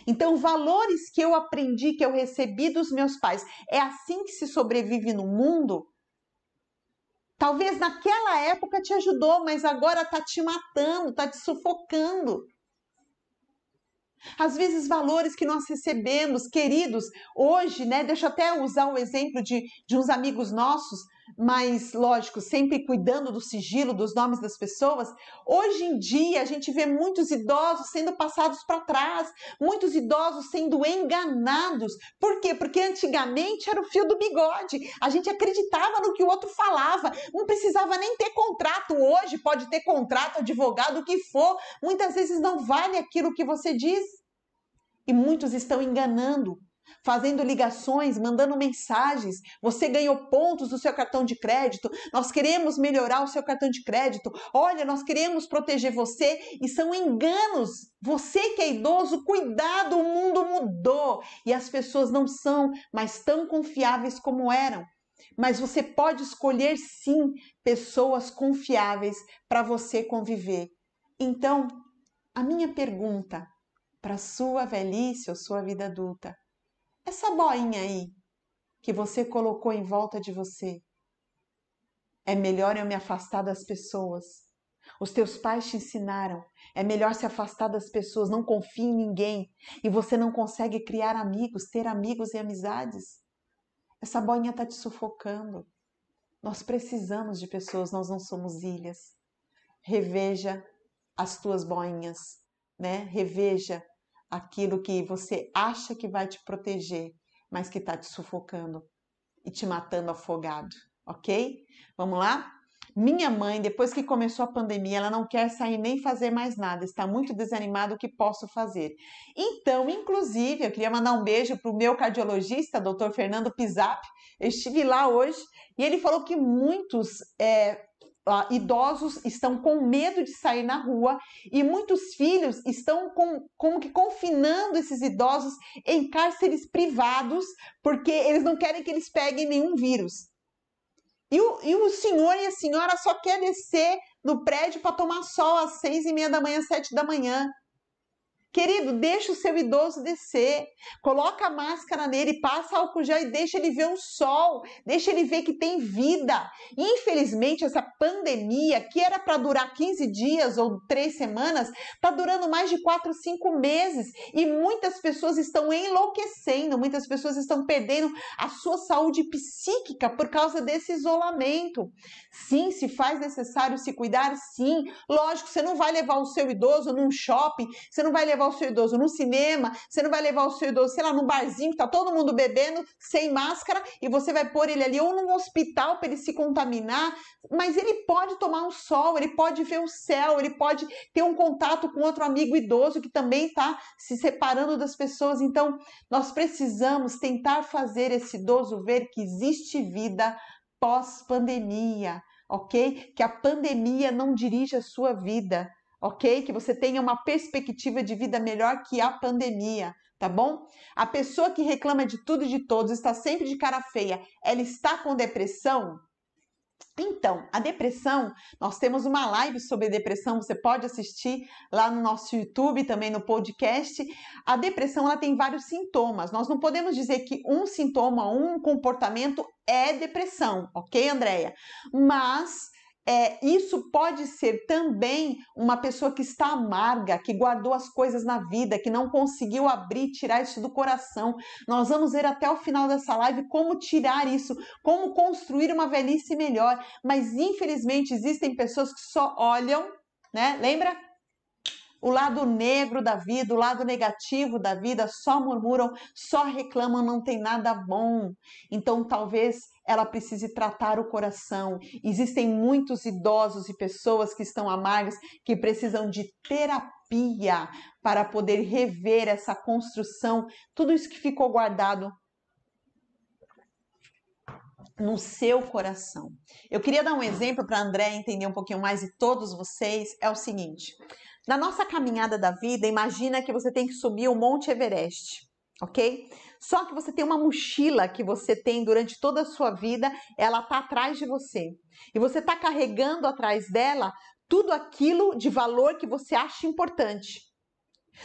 Então, valores que eu aprendi, que eu recebi dos meus pais, é assim que se sobrevive no mundo? Talvez naquela época te ajudou, mas agora tá te matando, tá te sufocando. Às vezes, valores que nós recebemos, queridos, hoje, né? Deixa eu até usar o exemplo de, de uns amigos nossos. Mas lógico, sempre cuidando do sigilo, dos nomes das pessoas. Hoje em dia, a gente vê muitos idosos sendo passados para trás, muitos idosos sendo enganados. Por quê? Porque antigamente era o fio do bigode. A gente acreditava no que o outro falava, não precisava nem ter contrato. Hoje pode ter contrato, advogado, o que for. Muitas vezes não vale aquilo que você diz. E muitos estão enganando fazendo ligações, mandando mensagens. Você ganhou pontos do seu cartão de crédito. Nós queremos melhorar o seu cartão de crédito. Olha, nós queremos proteger você e são enganos. Você que é idoso, cuidado, o mundo mudou e as pessoas não são mais tão confiáveis como eram. Mas você pode escolher sim pessoas confiáveis para você conviver. Então, a minha pergunta para sua velhice ou sua vida adulta essa boinha aí que você colocou em volta de você. É melhor eu me afastar das pessoas. Os teus pais te ensinaram. É melhor se afastar das pessoas, não confie em ninguém. E você não consegue criar amigos, ter amigos e amizades. Essa boinha está te sufocando. Nós precisamos de pessoas, nós não somos ilhas. Reveja as tuas boinhas, né? Reveja aquilo que você acha que vai te proteger, mas que está te sufocando e te matando afogado, ok? Vamos lá? Minha mãe, depois que começou a pandemia, ela não quer sair nem fazer mais nada, está muito desanimada o que posso fazer. Então, inclusive, eu queria mandar um beijo para o meu cardiologista, Dr. Fernando Pisap. Eu estive lá hoje e ele falou que muitos é, Uh, idosos estão com medo de sair na rua e muitos filhos estão com, como que confinando esses idosos em cárceres privados porque eles não querem que eles peguem nenhum vírus. E o, e o senhor e a senhora só quer descer no prédio para tomar sol às seis e meia da manhã, sete da manhã. Querido, deixa o seu idoso descer, coloca a máscara nele, passa álcool gel e deixa ele ver o sol, deixa ele ver que tem vida. Infelizmente, essa pandemia, que era para durar 15 dias ou 3 semanas, está durando mais de 4, 5 meses e muitas pessoas estão enlouquecendo, muitas pessoas estão perdendo a sua saúde psíquica por causa desse isolamento. Sim, se faz necessário se cuidar, sim. Lógico, você não vai levar o seu idoso num shopping, você não vai levar levar o seu idoso no cinema, você não vai levar o seu idoso, sei lá, num barzinho que tá todo mundo bebendo sem máscara e você vai pôr ele ali ou num hospital para ele se contaminar, mas ele pode tomar um sol, ele pode ver o céu, ele pode ter um contato com outro amigo idoso que também está se separando das pessoas. Então, nós precisamos tentar fazer esse idoso ver que existe vida pós-pandemia, ok? Que a pandemia não dirige a sua vida ok? Que você tenha uma perspectiva de vida melhor que a pandemia, tá bom? A pessoa que reclama de tudo e de todos, está sempre de cara feia, ela está com depressão? Então, a depressão, nós temos uma live sobre depressão, você pode assistir lá no nosso YouTube, também no podcast. A depressão, ela tem vários sintomas. Nós não podemos dizer que um sintoma, um comportamento é depressão, ok, Andréia? Mas é, isso pode ser também uma pessoa que está amarga, que guardou as coisas na vida, que não conseguiu abrir, tirar isso do coração. Nós vamos ver até o final dessa live como tirar isso, como construir uma velhice melhor. Mas infelizmente existem pessoas que só olham, né? Lembra? o lado negro da vida, o lado negativo da vida, só murmuram, só reclamam, não tem nada bom. Então talvez ela precise tratar o coração. Existem muitos idosos e pessoas que estão amargas que precisam de terapia para poder rever essa construção, tudo isso que ficou guardado no seu coração. Eu queria dar um exemplo para André entender um pouquinho mais e todos vocês, é o seguinte: na nossa caminhada da vida, imagina que você tem que subir o Monte Everest, ok? Só que você tem uma mochila que você tem durante toda a sua vida, ela tá atrás de você. E você tá carregando atrás dela tudo aquilo de valor que você acha importante.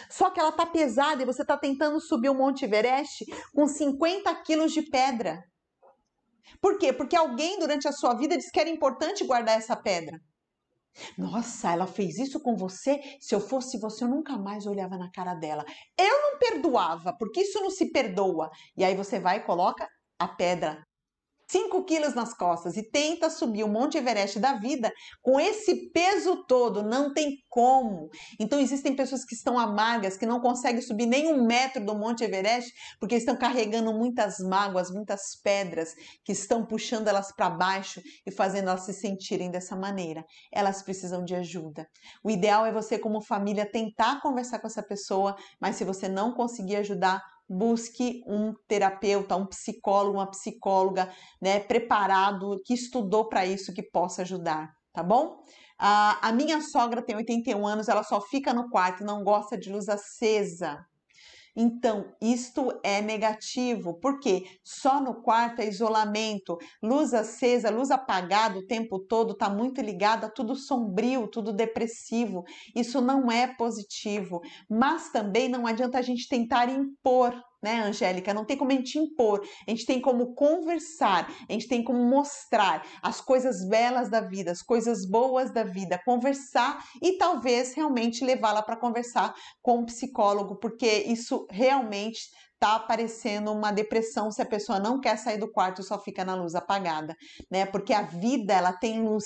Só que ela tá pesada e você tá tentando subir o Monte Everest com 50 quilos de pedra. Por quê? Porque alguém durante a sua vida disse que era importante guardar essa pedra. Nossa, ela fez isso com você? Se eu fosse você, eu nunca mais olhava na cara dela. Eu não perdoava, porque isso não se perdoa. E aí você vai e coloca a pedra 5 quilos nas costas e tenta subir o Monte Everest da vida com esse peso todo, não tem como. Então existem pessoas que estão amargas, que não conseguem subir nem um metro do Monte Everest, porque estão carregando muitas mágoas, muitas pedras que estão puxando elas para baixo e fazendo elas se sentirem dessa maneira. Elas precisam de ajuda. O ideal é você, como família, tentar conversar com essa pessoa, mas se você não conseguir ajudar, busque um terapeuta, um psicólogo, uma psicóloga, né, preparado, que estudou para isso, que possa ajudar, tá bom? a minha sogra tem 81 anos, ela só fica no quarto, não gosta de luz acesa. Então, isto é negativo, porque só no quarto é isolamento, luz acesa, luz apagada o tempo todo, está muito ligada, tudo sombrio, tudo depressivo. Isso não é positivo, mas também não adianta a gente tentar impor né, Angélica? Não tem como a gente impor, a gente tem como conversar, a gente tem como mostrar as coisas belas da vida, as coisas boas da vida, conversar e talvez realmente levá-la para conversar com um psicólogo, porque isso realmente está aparecendo uma depressão se a pessoa não quer sair do quarto e só fica na luz apagada, né? Porque a vida ela tem luz,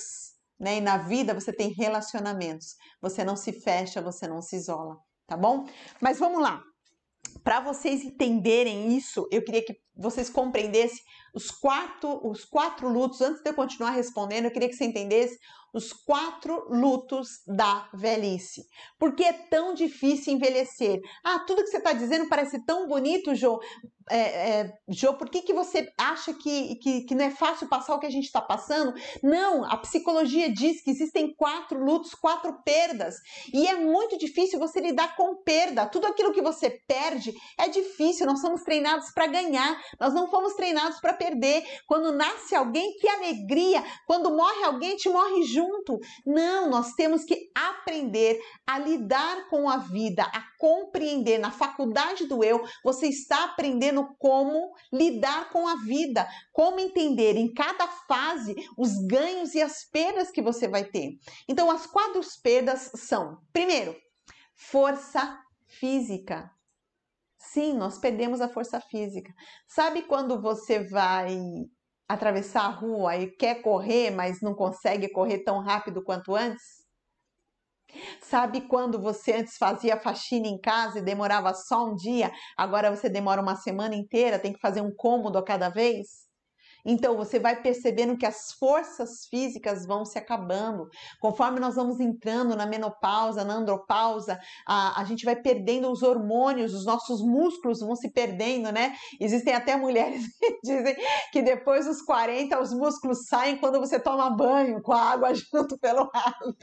né? E na vida você tem relacionamentos. Você não se fecha, você não se isola, tá bom? Mas vamos lá. Para vocês entenderem isso, eu queria que vocês compreendessem os quatro, os quatro lutos. Antes de eu continuar respondendo, eu queria que você entendesse os quatro lutos da velhice. Por que é tão difícil envelhecer? Ah, tudo que você está dizendo parece tão bonito, Jô. É, é, Jô, por que, que você acha que, que, que não é fácil passar o que a gente está passando? Não, a psicologia diz que existem quatro lutos, quatro perdas. E é muito difícil você lidar com perda. Tudo aquilo que você perde é difícil. Nós somos treinados para ganhar, nós não fomos treinados para perder. Quando nasce alguém, que alegria! Quando morre alguém, te morre junto. Não, nós temos que aprender a lidar com a vida, a compreender. Na faculdade do eu, você está aprendendo como lidar com a vida, como entender em cada fase os ganhos e as perdas que você vai ter. Então, as quatro perdas são: primeiro, força física. Sim, nós perdemos a força física. Sabe quando você vai atravessar a rua e quer correr, mas não consegue correr tão rápido quanto antes? Sabe quando você antes fazia faxina em casa e demorava só um dia, agora você demora uma semana inteira, tem que fazer um cômodo a cada vez? Então você vai percebendo que as forças físicas vão se acabando. Conforme nós vamos entrando na menopausa, na andropausa, a, a gente vai perdendo os hormônios, os nossos músculos vão se perdendo, né? Existem até mulheres que dizem que depois dos 40 os músculos saem quando você toma banho com a água junto pelo ralo.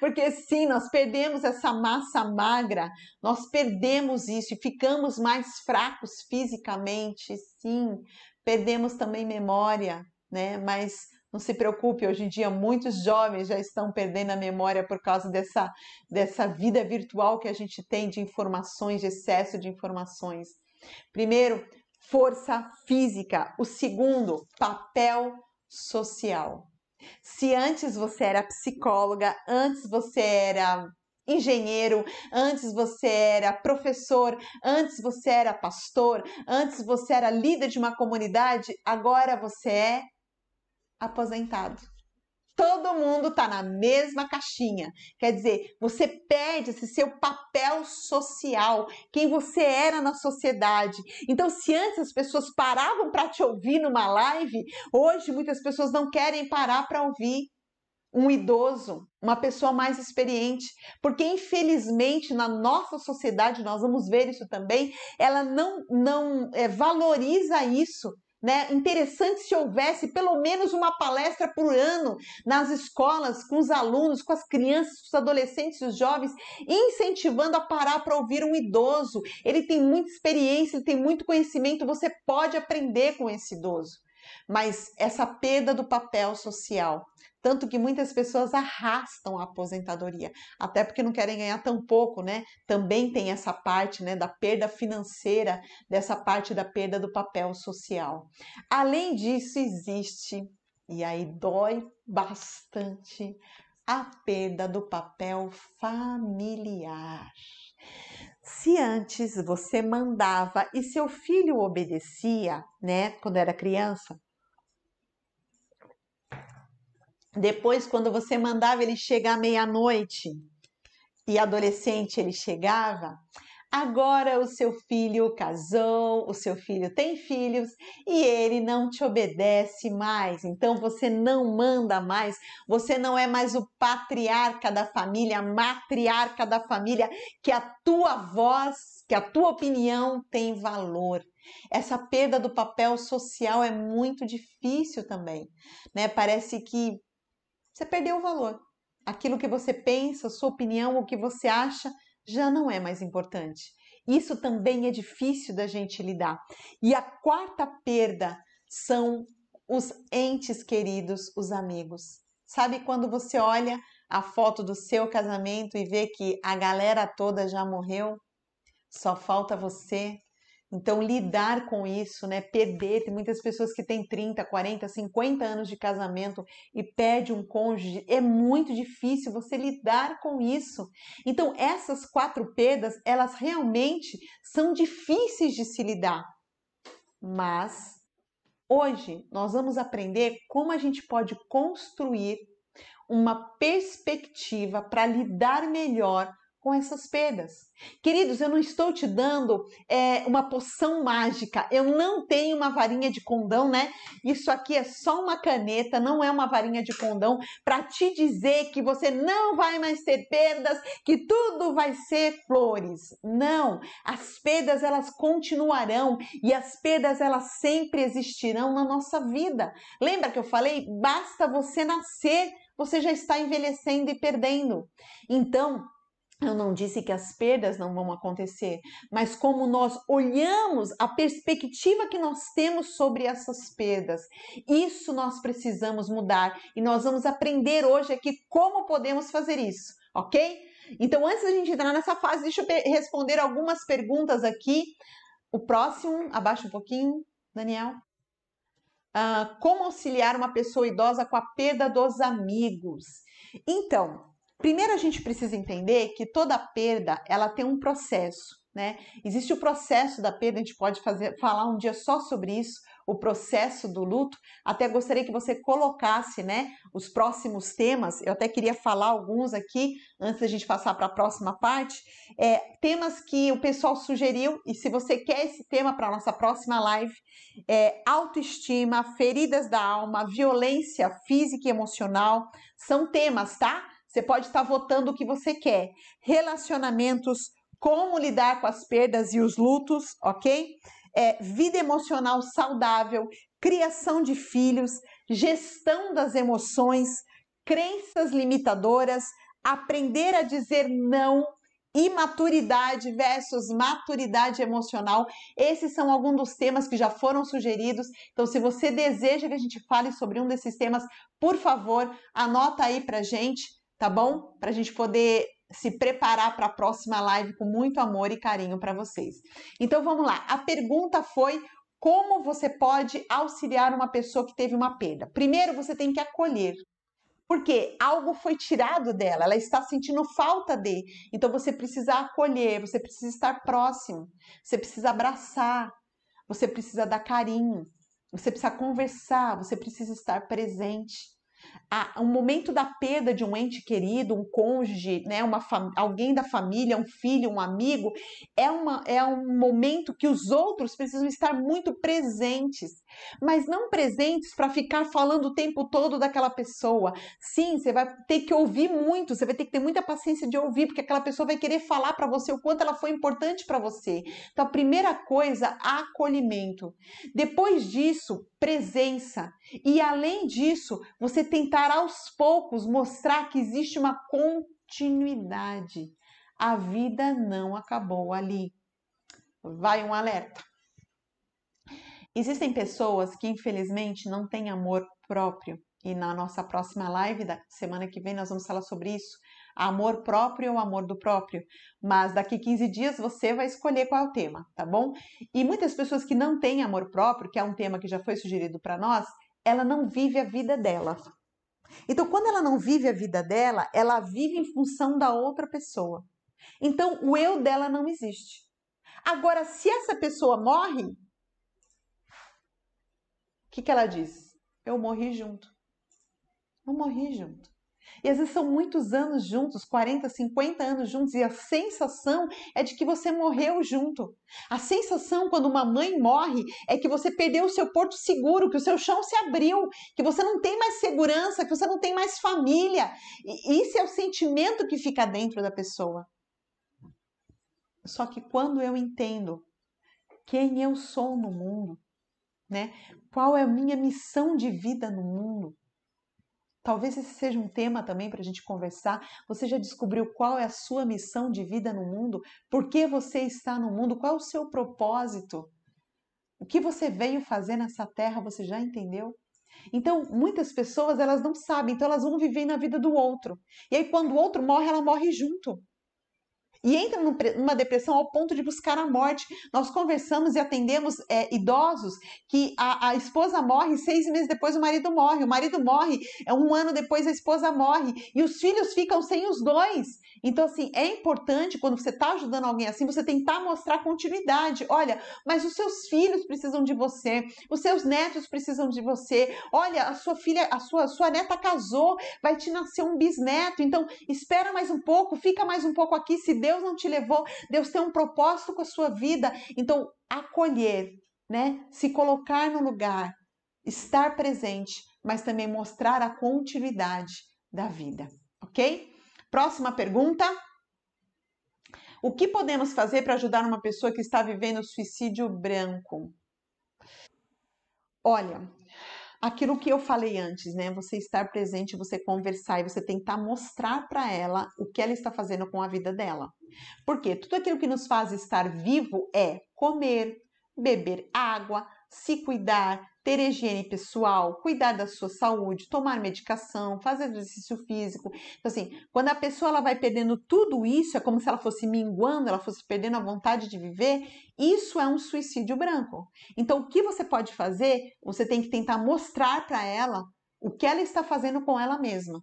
Porque sim, nós perdemos essa massa magra, nós perdemos isso e ficamos mais fracos fisicamente, sim, Perdemos também memória, né? Mas não se preocupe, hoje em dia muitos jovens já estão perdendo a memória por causa dessa, dessa vida virtual que a gente tem de informações, de excesso de informações. Primeiro, força física. O segundo, papel social. Se antes você era psicóloga, antes você era engenheiro, antes você era professor, antes você era pastor, antes você era líder de uma comunidade, agora você é aposentado. Todo mundo está na mesma caixinha. Quer dizer, você perde esse seu papel social, quem você era na sociedade. Então, se antes as pessoas paravam para te ouvir numa live, hoje muitas pessoas não querem parar para ouvir um idoso, uma pessoa mais experiente, porque infelizmente na nossa sociedade nós vamos ver isso também, ela não não é, valoriza isso. Né? Interessante se houvesse pelo menos uma palestra por ano nas escolas, com os alunos, com as crianças, com os adolescentes, os jovens, incentivando a parar para ouvir um idoso. Ele tem muita experiência, ele tem muito conhecimento, você pode aprender com esse idoso. Mas essa perda do papel social, tanto que muitas pessoas arrastam a aposentadoria, até porque não querem ganhar tão pouco, né? Também tem essa parte, né, da perda financeira, dessa parte da perda do papel social. Além disso, existe, e aí dói bastante, a perda do papel familiar. Se antes você mandava e seu filho obedecia, né, quando era criança, Depois, quando você mandava ele chegar meia-noite e adolescente ele chegava, Agora o seu filho casou, o seu filho tem filhos e ele não te obedece mais. Então você não manda mais, você não é mais o patriarca da família, matriarca da família, que a tua voz, que a tua opinião tem valor. Essa perda do papel social é muito difícil também, né? Parece que você perdeu o valor. Aquilo que você pensa, sua opinião, o que você acha, já não é mais importante. Isso também é difícil da gente lidar. E a quarta perda são os entes queridos, os amigos. Sabe quando você olha a foto do seu casamento e vê que a galera toda já morreu? Só falta você, então, lidar com isso, né? Perder, tem muitas pessoas que têm 30, 40, 50 anos de casamento e perde um cônjuge, é muito difícil você lidar com isso. Então, essas quatro perdas, elas realmente são difíceis de se lidar. Mas hoje nós vamos aprender como a gente pode construir uma perspectiva para lidar melhor com essas perdas. Queridos, eu não estou te dando é, uma poção mágica, eu não tenho uma varinha de condão, né? Isso aqui é só uma caneta, não é uma varinha de condão para te dizer que você não vai mais ter perdas, que tudo vai ser flores. Não, as perdas elas continuarão e as perdas elas sempre existirão na nossa vida. Lembra que eu falei? Basta você nascer, você já está envelhecendo e perdendo. Então, eu não disse que as perdas não vão acontecer, mas como nós olhamos a perspectiva que nós temos sobre essas perdas. Isso nós precisamos mudar e nós vamos aprender hoje aqui como podemos fazer isso, ok? Então, antes da gente entrar nessa fase, deixa eu responder algumas perguntas aqui. O próximo, abaixa um pouquinho, Daniel. Uh, como auxiliar uma pessoa idosa com a perda dos amigos? Então, Primeiro a gente precisa entender que toda perda, ela tem um processo, né? Existe o processo da perda, a gente pode fazer, falar um dia só sobre isso, o processo do luto. Até gostaria que você colocasse, né, os próximos temas. Eu até queria falar alguns aqui antes da gente passar para a próxima parte. É, temas que o pessoal sugeriu e se você quer esse tema para nossa próxima live, é autoestima, feridas da alma, violência física e emocional, são temas, tá? Você pode estar votando o que você quer. Relacionamentos, como lidar com as perdas e os lutos, ok? É, vida emocional saudável, criação de filhos, gestão das emoções, crenças limitadoras, aprender a dizer não, imaturidade versus maturidade emocional. Esses são alguns dos temas que já foram sugeridos. Então, se você deseja que a gente fale sobre um desses temas, por favor, anota aí pra gente tá bom? Para a gente poder se preparar para a próxima live com muito amor e carinho para vocês. Então vamos lá. A pergunta foi como você pode auxiliar uma pessoa que teve uma perda? Primeiro, você tem que acolher. Porque algo foi tirado dela, ela está sentindo falta de. Então você precisa acolher, você precisa estar próximo, você precisa abraçar, você precisa dar carinho, você precisa conversar, você precisa estar presente a, um momento da perda de um ente querido, um cônjuge, né, uma alguém da família, um filho, um amigo, é, uma, é um momento que os outros precisam estar muito presentes, mas não presentes para ficar falando o tempo todo daquela pessoa. Sim, você vai ter que ouvir muito, você vai ter que ter muita paciência de ouvir, porque aquela pessoa vai querer falar para você o quanto ela foi importante para você. Então, a primeira coisa, acolhimento. Depois disso, presença. E além disso, você tentar aos poucos mostrar que existe uma continuidade. A vida não acabou ali. Vai um alerta. Existem pessoas que infelizmente não têm amor próprio. E na nossa próxima live da semana que vem nós vamos falar sobre isso amor próprio ou amor do próprio. Mas daqui 15 dias você vai escolher qual é o tema, tá bom? E muitas pessoas que não têm amor próprio, que é um tema que já foi sugerido para nós, ela não vive a vida dela. Então, quando ela não vive a vida dela, ela vive em função da outra pessoa. Então, o eu dela não existe. Agora, se essa pessoa morre, que, que ela diz? Eu morri junto. Não morri junto. E às vezes são muitos anos juntos, 40, 50 anos juntos, e a sensação é de que você morreu junto. A sensação quando uma mãe morre é que você perdeu o seu porto seguro, que o seu chão se abriu, que você não tem mais segurança, que você não tem mais família. E isso é o sentimento que fica dentro da pessoa. Só que quando eu entendo quem eu sou no mundo, né? Qual é a minha missão de vida no mundo? Talvez esse seja um tema também para a gente conversar. Você já descobriu qual é a sua missão de vida no mundo? Por que você está no mundo? Qual é o seu propósito? O que você veio fazer nessa terra, você já entendeu? Então, muitas pessoas, elas não sabem, então elas vão viver na vida do outro. E aí, quando o outro morre, ela morre junto e entra numa depressão ao ponto de buscar a morte. Nós conversamos e atendemos é, idosos que a, a, esposa morre, seis meses depois o marido morre, o marido morre, é um ano depois a esposa morre, e os filhos ficam sem os dois. Então, assim, é importante quando você está ajudando alguém assim, você tentar mostrar continuidade. Olha, mas os seus filhos precisam de você, os seus netos precisam de você. Olha, a sua filha, a sua, sua neta casou, vai te nascer um bisneto. Então, espera mais um pouco, fica mais um pouco aqui. Se Deus não te levou, Deus tem um propósito com a sua vida. Então, acolher, né? Se colocar no lugar, estar presente, mas também mostrar a continuidade da vida, ok? Próxima pergunta. O que podemos fazer para ajudar uma pessoa que está vivendo suicídio branco? Olha, aquilo que eu falei antes, né? Você estar presente, você conversar e você tentar mostrar para ela o que ela está fazendo com a vida dela. Porque tudo aquilo que nos faz estar vivo é comer, beber água, se cuidar, ter higiene pessoal, cuidar da sua saúde, tomar medicação, fazer exercício físico. Então, assim, quando a pessoa ela vai perdendo tudo isso, é como se ela fosse minguando, ela fosse perdendo a vontade de viver, isso é um suicídio branco. Então, o que você pode fazer? Você tem que tentar mostrar para ela o que ela está fazendo com ela mesma.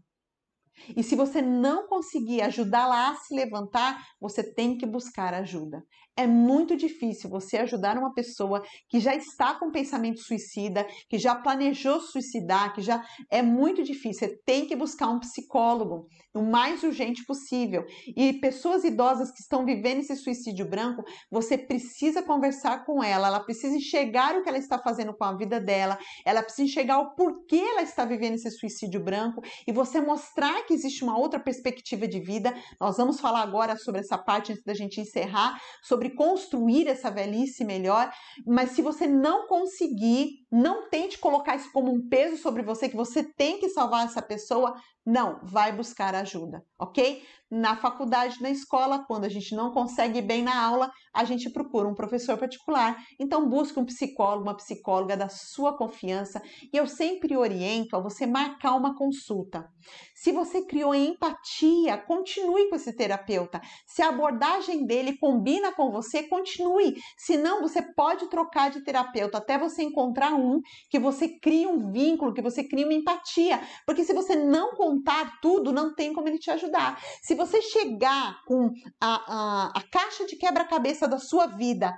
E se você não conseguir ajudá-la a se levantar, você tem que buscar ajuda. É muito difícil você ajudar uma pessoa que já está com pensamento suicida, que já planejou suicidar, que já é muito difícil. Você tem que buscar um psicólogo o mais urgente possível. E pessoas idosas que estão vivendo esse suicídio branco, você precisa conversar com ela, ela precisa enxergar o que ela está fazendo com a vida dela, ela precisa enxergar o porquê ela está vivendo esse suicídio branco e você mostrar que existe uma outra perspectiva de vida. Nós vamos falar agora sobre essa parte antes da gente encerrar, sobre construir essa velhice melhor, mas se você não conseguir, não tente colocar isso como um peso sobre você que você tem que salvar essa pessoa, não, vai buscar ajuda, ok? Na faculdade, na escola, quando a gente não consegue ir bem na aula, a gente procura um professor particular. Então, busque um psicólogo, uma psicóloga da sua confiança. E eu sempre oriento a você marcar uma consulta. Se você criou empatia, continue com esse terapeuta. Se a abordagem dele combina com você, continue. Se não, você pode trocar de terapeuta até você encontrar um que você crie um vínculo, que você crie uma empatia. Porque se você não contar tudo, não tem como ele te ajudar. Se você chegar com a, a, a caixa de quebra-cabeça da sua vida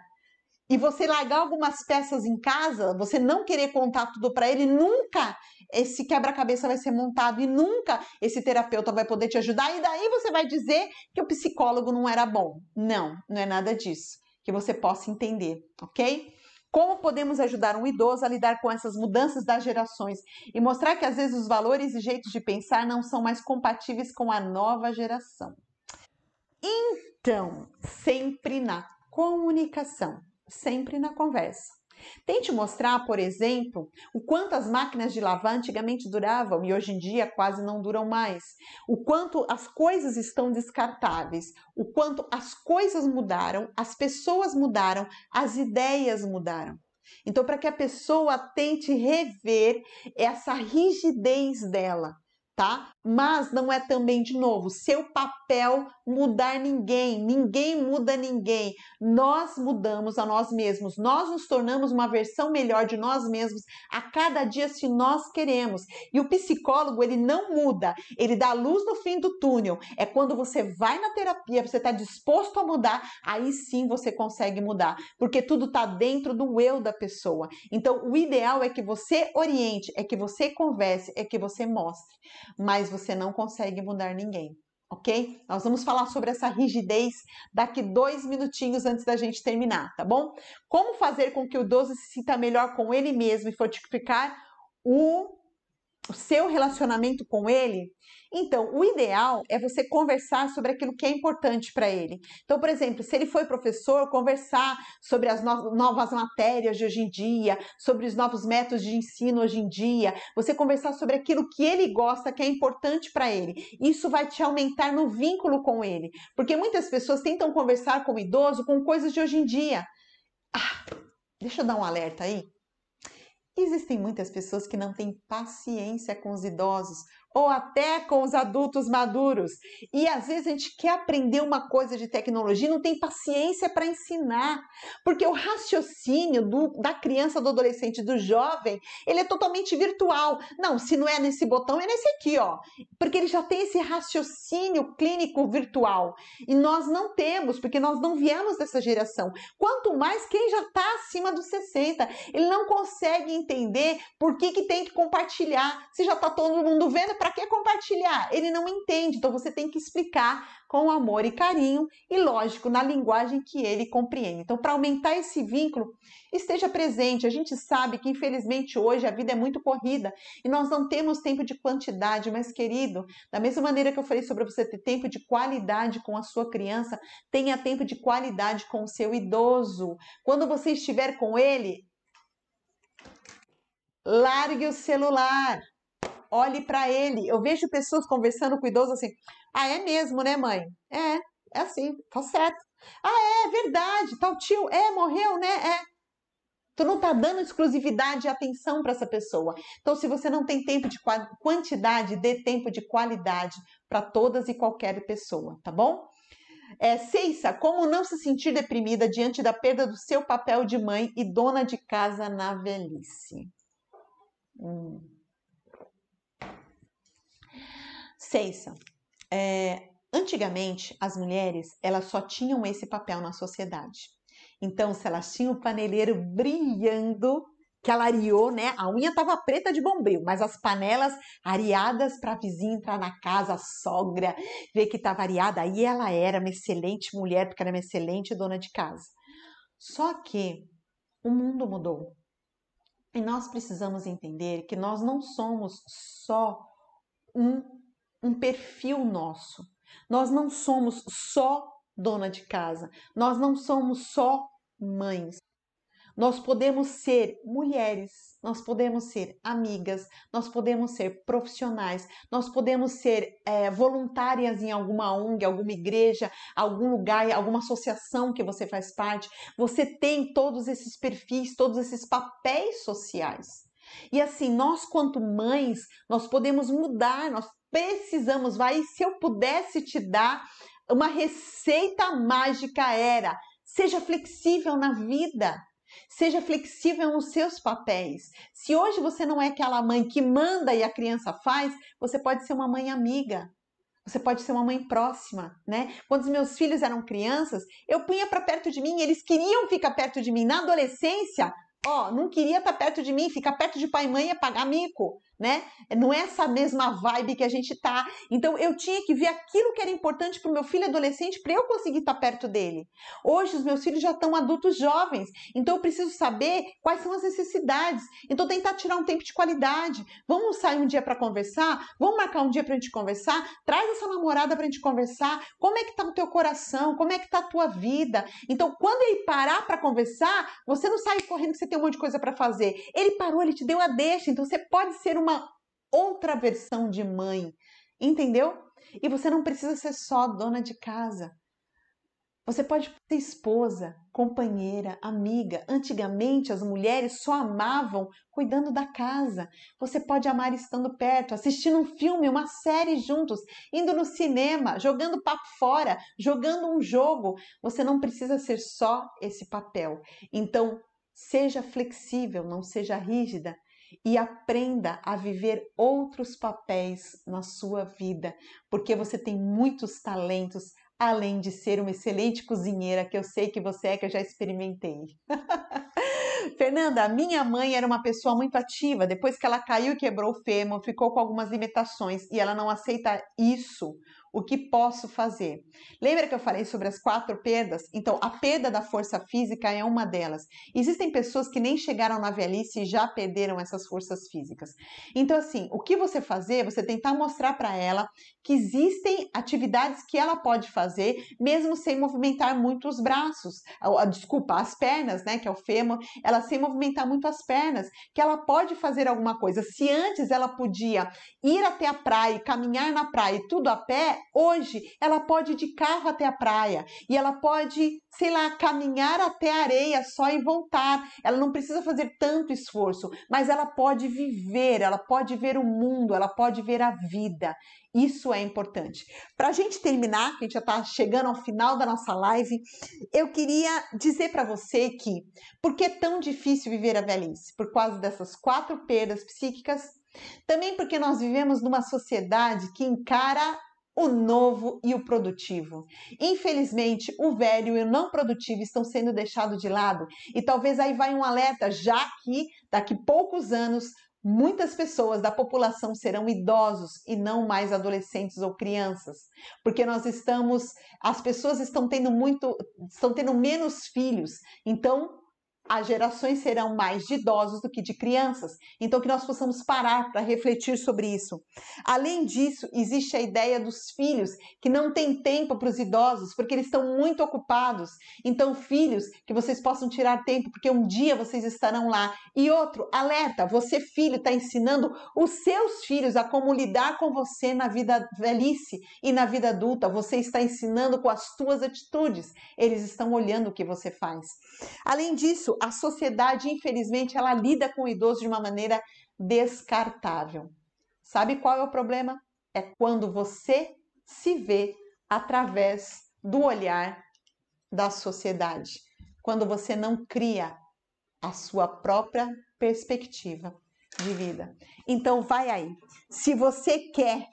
e você largar algumas peças em casa, você não querer contar tudo para ele, nunca esse quebra-cabeça vai ser montado e nunca esse terapeuta vai poder te ajudar. E daí você vai dizer que o psicólogo não era bom. Não, não é nada disso. Que você possa entender, ok? Como podemos ajudar um idoso a lidar com essas mudanças das gerações e mostrar que às vezes os valores e jeitos de pensar não são mais compatíveis com a nova geração? Então, sempre na comunicação, sempre na conversa. Tente mostrar, por exemplo, o quanto as máquinas de lavar antigamente duravam e hoje em dia quase não duram mais. O quanto as coisas estão descartáveis, o quanto as coisas mudaram, as pessoas mudaram, as ideias mudaram. Então, para que a pessoa tente rever essa rigidez dela, tá? Mas não é também, de novo, seu papel mudar ninguém, ninguém muda ninguém. Nós mudamos a nós mesmos, nós nos tornamos uma versão melhor de nós mesmos a cada dia se nós queremos. E o psicólogo, ele não muda, ele dá luz no fim do túnel. É quando você vai na terapia, você está disposto a mudar, aí sim você consegue mudar, porque tudo está dentro do eu da pessoa. Então, o ideal é que você oriente, é que você converse, é que você mostre, mas você não consegue mudar ninguém ok? Nós vamos falar sobre essa rigidez daqui dois minutinhos antes da gente terminar, tá bom? Como fazer com que o idoso se sinta melhor com ele mesmo e fortificar o o seu relacionamento com ele, então o ideal é você conversar sobre aquilo que é importante para ele. Então, por exemplo, se ele foi professor, conversar sobre as no novas matérias de hoje em dia, sobre os novos métodos de ensino hoje em dia, você conversar sobre aquilo que ele gosta, que é importante para ele. Isso vai te aumentar no vínculo com ele, porque muitas pessoas tentam conversar com o idoso com coisas de hoje em dia. Ah, deixa eu dar um alerta aí. Existem muitas pessoas que não têm paciência com os idosos ou até com os adultos maduros. E às vezes a gente quer aprender uma coisa de tecnologia e não tem paciência para ensinar, porque o raciocínio do, da criança, do adolescente, do jovem, ele é totalmente virtual. Não, se não é nesse botão, é nesse aqui, ó. Porque ele já tem esse raciocínio clínico virtual. E nós não temos, porque nós não viemos dessa geração. Quanto mais quem já está acima dos 60, ele não consegue entender por que, que tem que compartilhar. Se já está todo mundo vendo, para que compartilhar? Ele não entende, então você tem que explicar com amor e carinho e, lógico, na linguagem que ele compreende. Então, para aumentar esse vínculo, esteja presente. A gente sabe que, infelizmente, hoje a vida é muito corrida e nós não temos tempo de quantidade, mas, querido, da mesma maneira que eu falei sobre você ter tempo de qualidade com a sua criança, tenha tempo de qualidade com o seu idoso. Quando você estiver com ele, largue o celular olhe para ele. Eu vejo pessoas conversando com idoso assim: ah, é mesmo, né, mãe? É, é assim, tá certo. Ah, é verdade, tal tio, é, morreu, né? É. Tu não tá dando exclusividade e atenção para essa pessoa. Então, se você não tem tempo de quantidade, dê tempo de qualidade para todas e qualquer pessoa, tá bom? É, Ceissa, como não se sentir deprimida diante da perda do seu papel de mãe e dona de casa na velhice? Hum. Ceissa, é, antigamente as mulheres elas só tinham esse papel na sociedade. Então, se elas tinham o paneleiro brilhando, que ela areou, né? A unha estava preta de bombril, mas as panelas areadas para a vizinha entrar na casa, a sogra, ver que estava areada. Aí ela era uma excelente mulher, porque era uma excelente dona de casa. Só que o mundo mudou. E nós precisamos entender que nós não somos só um um perfil nosso. Nós não somos só dona de casa, nós não somos só mães. Nós podemos ser mulheres, nós podemos ser amigas, nós podemos ser profissionais, nós podemos ser é, voluntárias em alguma ONG, alguma igreja, algum lugar, alguma associação que você faz parte. Você tem todos esses perfis, todos esses papéis sociais. E assim, nós, quanto mães, nós podemos mudar, nós precisamos, vai, se eu pudesse te dar uma receita mágica era, seja flexível na vida. Seja flexível nos seus papéis. Se hoje você não é aquela mãe que manda e a criança faz, você pode ser uma mãe amiga. Você pode ser uma mãe próxima, né? Quando os meus filhos eram crianças, eu punha para perto de mim, eles queriam ficar perto de mim. Na adolescência, ó, não queria estar tá perto de mim, ficar perto de pai e mãe é pagar mico, né? Não é essa mesma vibe que a gente tá. Então eu tinha que ver aquilo que era importante para o meu filho adolescente para eu conseguir estar tá perto dele. Hoje os meus filhos já estão adultos jovens, então eu preciso saber quais são as necessidades. Então tentar tirar um tempo de qualidade. Vamos sair um dia para conversar? Vamos marcar um dia para a gente conversar? Traz essa namorada para a gente conversar. Como é que tá o teu coração? Como é que tá a tua vida? Então quando ele parar para conversar, você não sai correndo que você tem um monte de coisa para fazer. Ele parou, ele te deu a deixa, então você pode ser uma outra versão de mãe, entendeu? E você não precisa ser só dona de casa. Você pode ser esposa, companheira, amiga. Antigamente as mulheres só amavam cuidando da casa. Você pode amar estando perto, assistindo um filme, uma série juntos, indo no cinema, jogando papo fora, jogando um jogo. Você não precisa ser só esse papel. Então, seja flexível, não seja rígida e aprenda a viver outros papéis na sua vida, porque você tem muitos talentos, além de ser uma excelente cozinheira, que eu sei que você é, que eu já experimentei. Fernanda, minha mãe era uma pessoa muito ativa. Depois que ela caiu e quebrou o fêmur, ficou com algumas limitações e ela não aceita isso o que posso fazer? Lembra que eu falei sobre as quatro perdas? Então, a perda da força física é uma delas. Existem pessoas que nem chegaram na velhice e já perderam essas forças físicas. Então, assim, o que você fazer? Você tentar mostrar para ela que existem atividades que ela pode fazer, mesmo sem movimentar muito os braços. Desculpa, as pernas, né? Que é o fêmur, ela sem movimentar muito as pernas, que ela pode fazer alguma coisa. Se antes ela podia ir até a praia, caminhar na praia e tudo a pé, Hoje, ela pode ir de carro até a praia e ela pode, sei lá, caminhar até a areia só e voltar. Ela não precisa fazer tanto esforço, mas ela pode viver, ela pode ver o mundo, ela pode ver a vida. Isso é importante. Para a gente terminar, que a gente já está chegando ao final da nossa live, eu queria dizer para você que por que é tão difícil viver a velhice? Por causa dessas quatro perdas psíquicas, também porque nós vivemos numa sociedade que encara o novo e o produtivo. Infelizmente, o velho e o não produtivo estão sendo deixados de lado. E talvez aí vai um alerta, já que daqui poucos anos muitas pessoas da população serão idosos e não mais adolescentes ou crianças, porque nós estamos, as pessoas estão tendo muito, estão tendo menos filhos. Então, as gerações serão mais de idosos do que de crianças. Então, que nós possamos parar para refletir sobre isso. Além disso, existe a ideia dos filhos que não têm tempo para os idosos, porque eles estão muito ocupados. Então, filhos, que vocês possam tirar tempo, porque um dia vocês estarão lá. E outro, alerta: você, filho, está ensinando os seus filhos a como lidar com você na vida velhice e na vida adulta. Você está ensinando com as suas atitudes. Eles estão olhando o que você faz. Além disso, a sociedade, infelizmente, ela lida com o idoso de uma maneira descartável. Sabe qual é o problema? É quando você se vê através do olhar da sociedade. Quando você não cria a sua própria perspectiva de vida. Então, vai aí. Se você quer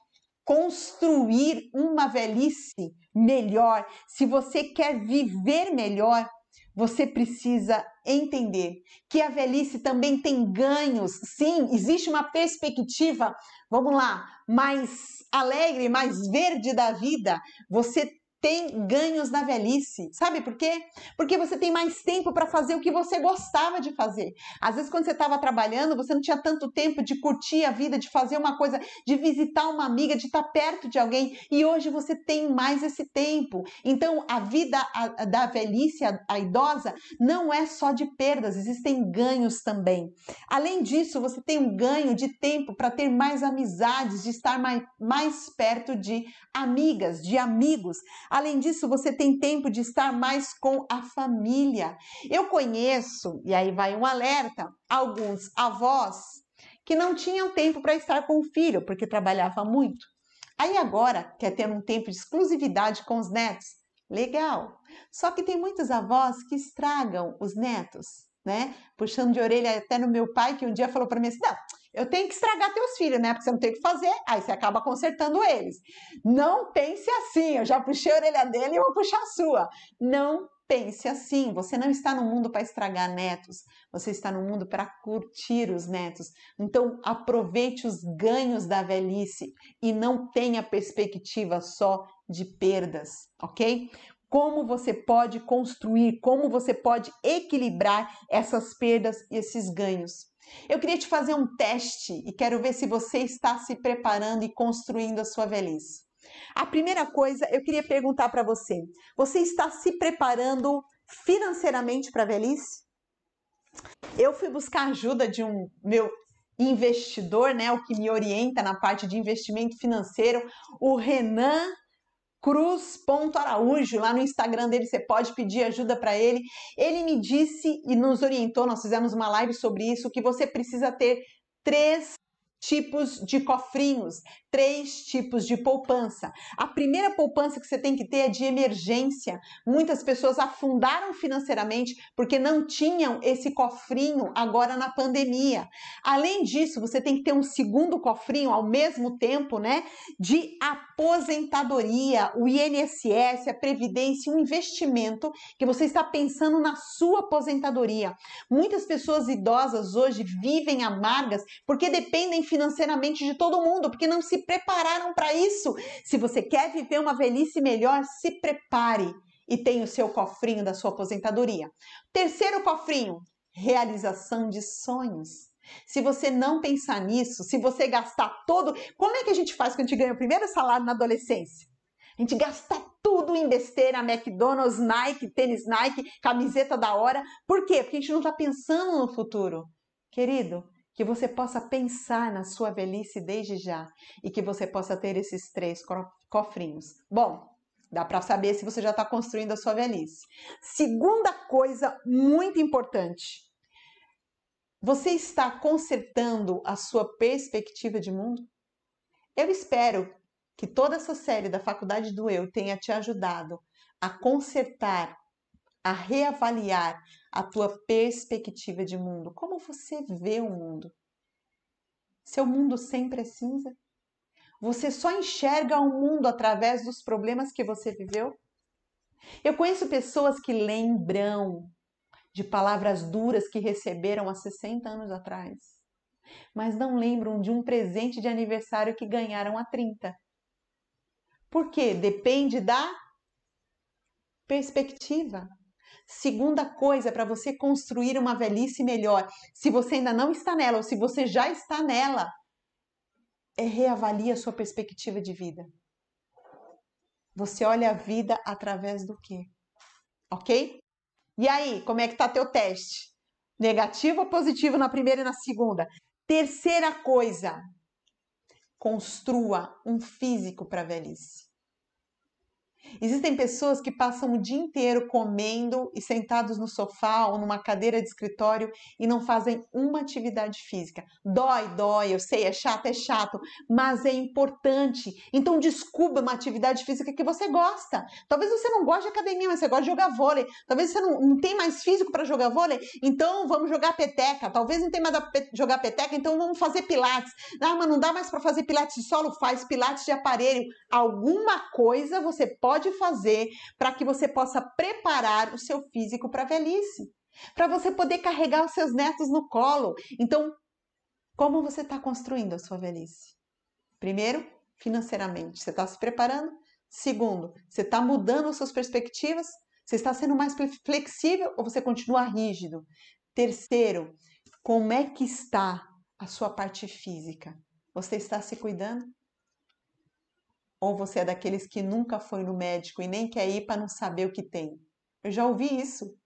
construir uma velhice melhor, se você quer viver melhor, você precisa entender que a velhice também tem ganhos. Sim, existe uma perspectiva, vamos lá, mais alegre, mais verde da vida. Você tem ganhos na velhice. Sabe por quê? Porque você tem mais tempo para fazer o que você gostava de fazer. Às vezes, quando você estava trabalhando, você não tinha tanto tempo de curtir a vida, de fazer uma coisa, de visitar uma amiga, de estar perto de alguém. E hoje você tem mais esse tempo. Então, a vida da velhice, a, a idosa, não é só de perdas, existem ganhos também. Além disso, você tem um ganho de tempo para ter mais amizades, de estar mais, mais perto de amigas, de amigos. Além disso, você tem tempo de estar mais com a família. Eu conheço, e aí vai um alerta, alguns avós que não tinham tempo para estar com o filho, porque trabalhava muito. Aí agora quer ter um tempo de exclusividade com os netos. Legal. Só que tem muitos avós que estragam os netos, né? Puxando de orelha até no meu pai, que um dia falou para mim assim: não, eu tenho que estragar teus filhos, né? Porque você não tem o que fazer, aí você acaba consertando eles. Não pense assim, eu já puxei a orelha dele e eu vou puxar a sua. Não pense assim, você não está no mundo para estragar netos, você está no mundo para curtir os netos. Então, aproveite os ganhos da velhice e não tenha perspectiva só de perdas, ok? Como você pode construir, como você pode equilibrar essas perdas e esses ganhos. Eu queria te fazer um teste e quero ver se você está se preparando e construindo a sua velhice. A primeira coisa, eu queria perguntar para você: você está se preparando financeiramente para a velhice? Eu fui buscar ajuda de um meu investidor, né, o que me orienta na parte de investimento financeiro, o Renan cruz.araújo, lá no Instagram dele você pode pedir ajuda para ele. Ele me disse e nos orientou, nós fizemos uma live sobre isso, que você precisa ter três tipos de cofrinhos, três tipos de poupança. A primeira poupança que você tem que ter é de emergência. Muitas pessoas afundaram financeiramente porque não tinham esse cofrinho agora na pandemia. Além disso, você tem que ter um segundo cofrinho ao mesmo tempo, né, de aposentadoria, o INSS, a previdência, um investimento que você está pensando na sua aposentadoria. Muitas pessoas idosas hoje vivem amargas porque dependem financeiramente de todo mundo, porque não se prepararam para isso. Se você quer viver uma velhice melhor, se prepare e tenha o seu cofrinho da sua aposentadoria. Terceiro cofrinho, realização de sonhos. Se você não pensar nisso, se você gastar todo. Como é que a gente faz quando a gente ganha o primeiro salário na adolescência? A gente gasta tudo em besteira, McDonald's, Nike, tênis Nike, camiseta da hora. Por quê? Porque a gente não está pensando no futuro. Querido, que você possa pensar na sua velhice desde já e que você possa ter esses três cofrinhos. Bom, dá para saber se você já está construindo a sua velhice. Segunda coisa muito importante: você está consertando a sua perspectiva de mundo? Eu espero que toda essa série da Faculdade do Eu tenha te ajudado a consertar, a reavaliar a tua perspectiva de mundo, como você vê o mundo. Seu mundo sempre é cinza? Você só enxerga o mundo através dos problemas que você viveu? Eu conheço pessoas que lembram de palavras duras que receberam há 60 anos atrás, mas não lembram de um presente de aniversário que ganharam há 30. Por quê? Depende da perspectiva. Segunda coisa para você construir uma velhice melhor, se você ainda não está nela ou se você já está nela, é reavalie a sua perspectiva de vida. Você olha a vida através do quê? Ok? E aí, como é que tá teu teste? Negativo ou positivo na primeira e na segunda? Terceira coisa, construa um físico para a velhice. Existem pessoas que passam o dia inteiro comendo e sentados no sofá ou numa cadeira de escritório e não fazem uma atividade física. Dói, dói, eu sei, é chato, é chato, mas é importante. Então descubra uma atividade física que você gosta. Talvez você não goste de academia, mas você gosta de jogar vôlei. Talvez você não, não tem mais físico para jogar vôlei, então vamos jogar peteca. Talvez não tenha mais para jogar peteca, então vamos fazer pilates. Ah, mas não dá mais para fazer pilates de solo? Faz pilates de aparelho. Alguma coisa você pode pode fazer para que você possa preparar o seu físico para a velhice, para você poder carregar os seus netos no colo. Então, como você está construindo a sua velhice? Primeiro, financeiramente, você está se preparando? Segundo, você está mudando as suas perspectivas? Você está sendo mais flexível ou você continua rígido? Terceiro, como é que está a sua parte física? Você está se cuidando? Ou você é daqueles que nunca foi no médico e nem quer ir para não saber o que tem? Eu já ouvi isso.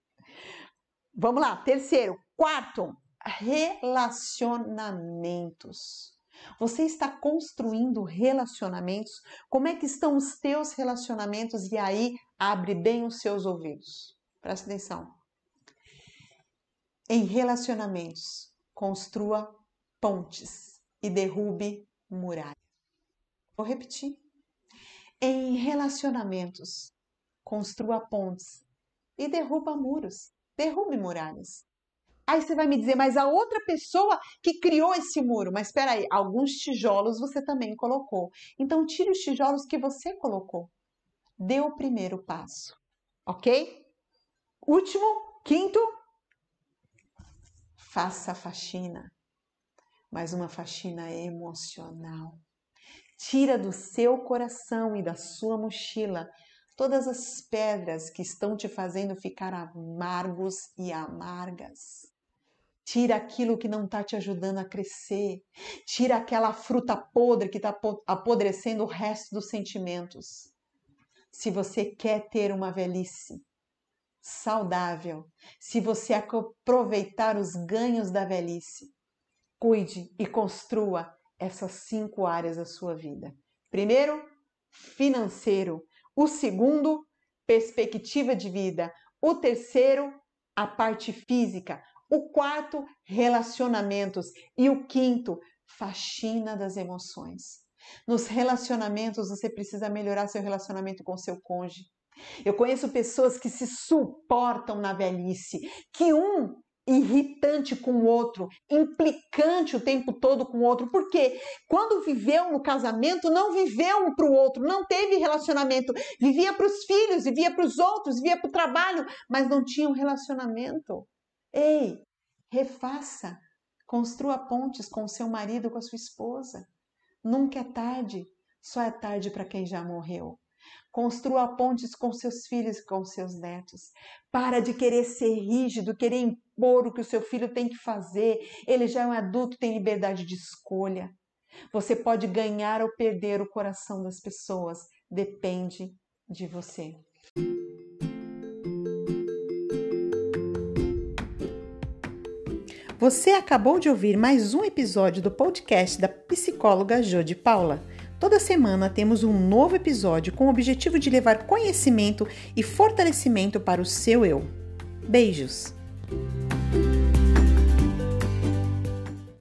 Vamos lá, terceiro. Quarto, relacionamentos. Você está construindo relacionamentos? Como é que estão os teus relacionamentos? E aí, abre bem os seus ouvidos. Presta atenção. Em relacionamentos, construa pontes e derrube muralhas. Vou repetir. Em relacionamentos, construa pontes e derruba muros, derrube muralhas. Aí você vai me dizer, mas a outra pessoa que criou esse muro, mas espera aí, alguns tijolos você também colocou. Então tire os tijolos que você colocou. Dê o primeiro passo, ok? Último, quinto, faça a faxina, mas uma faxina emocional. Tira do seu coração e da sua mochila todas as pedras que estão te fazendo ficar amargos e amargas. Tira aquilo que não está te ajudando a crescer. Tira aquela fruta podre que está apodrecendo o resto dos sentimentos. Se você quer ter uma velhice saudável, se você aproveitar os ganhos da velhice, cuide e construa essas cinco áreas da sua vida. Primeiro, financeiro. O segundo, perspectiva de vida. O terceiro, a parte física. O quarto, relacionamentos. E o quinto, faxina das emoções. Nos relacionamentos, você precisa melhorar seu relacionamento com seu cônjuge. Eu conheço pessoas que se suportam na velhice, que um irritante com o outro, implicante o tempo todo com o outro, porque quando viveu no casamento, não viveu um para o outro, não teve relacionamento, vivia para os filhos, vivia para os outros, vivia para o trabalho, mas não tinha um relacionamento. Ei, refaça, construa pontes com o seu marido, com a sua esposa. Nunca é tarde, só é tarde para quem já morreu. Construa pontes com seus filhos e com seus netos. Para de querer ser rígido, querer impor o que o seu filho tem que fazer. Ele já é um adulto, tem liberdade de escolha. Você pode ganhar ou perder o coração das pessoas. Depende de você. Você acabou de ouvir mais um episódio do podcast da psicóloga Jode Paula. Toda semana temos um novo episódio com o objetivo de levar conhecimento e fortalecimento para o seu eu. Beijos!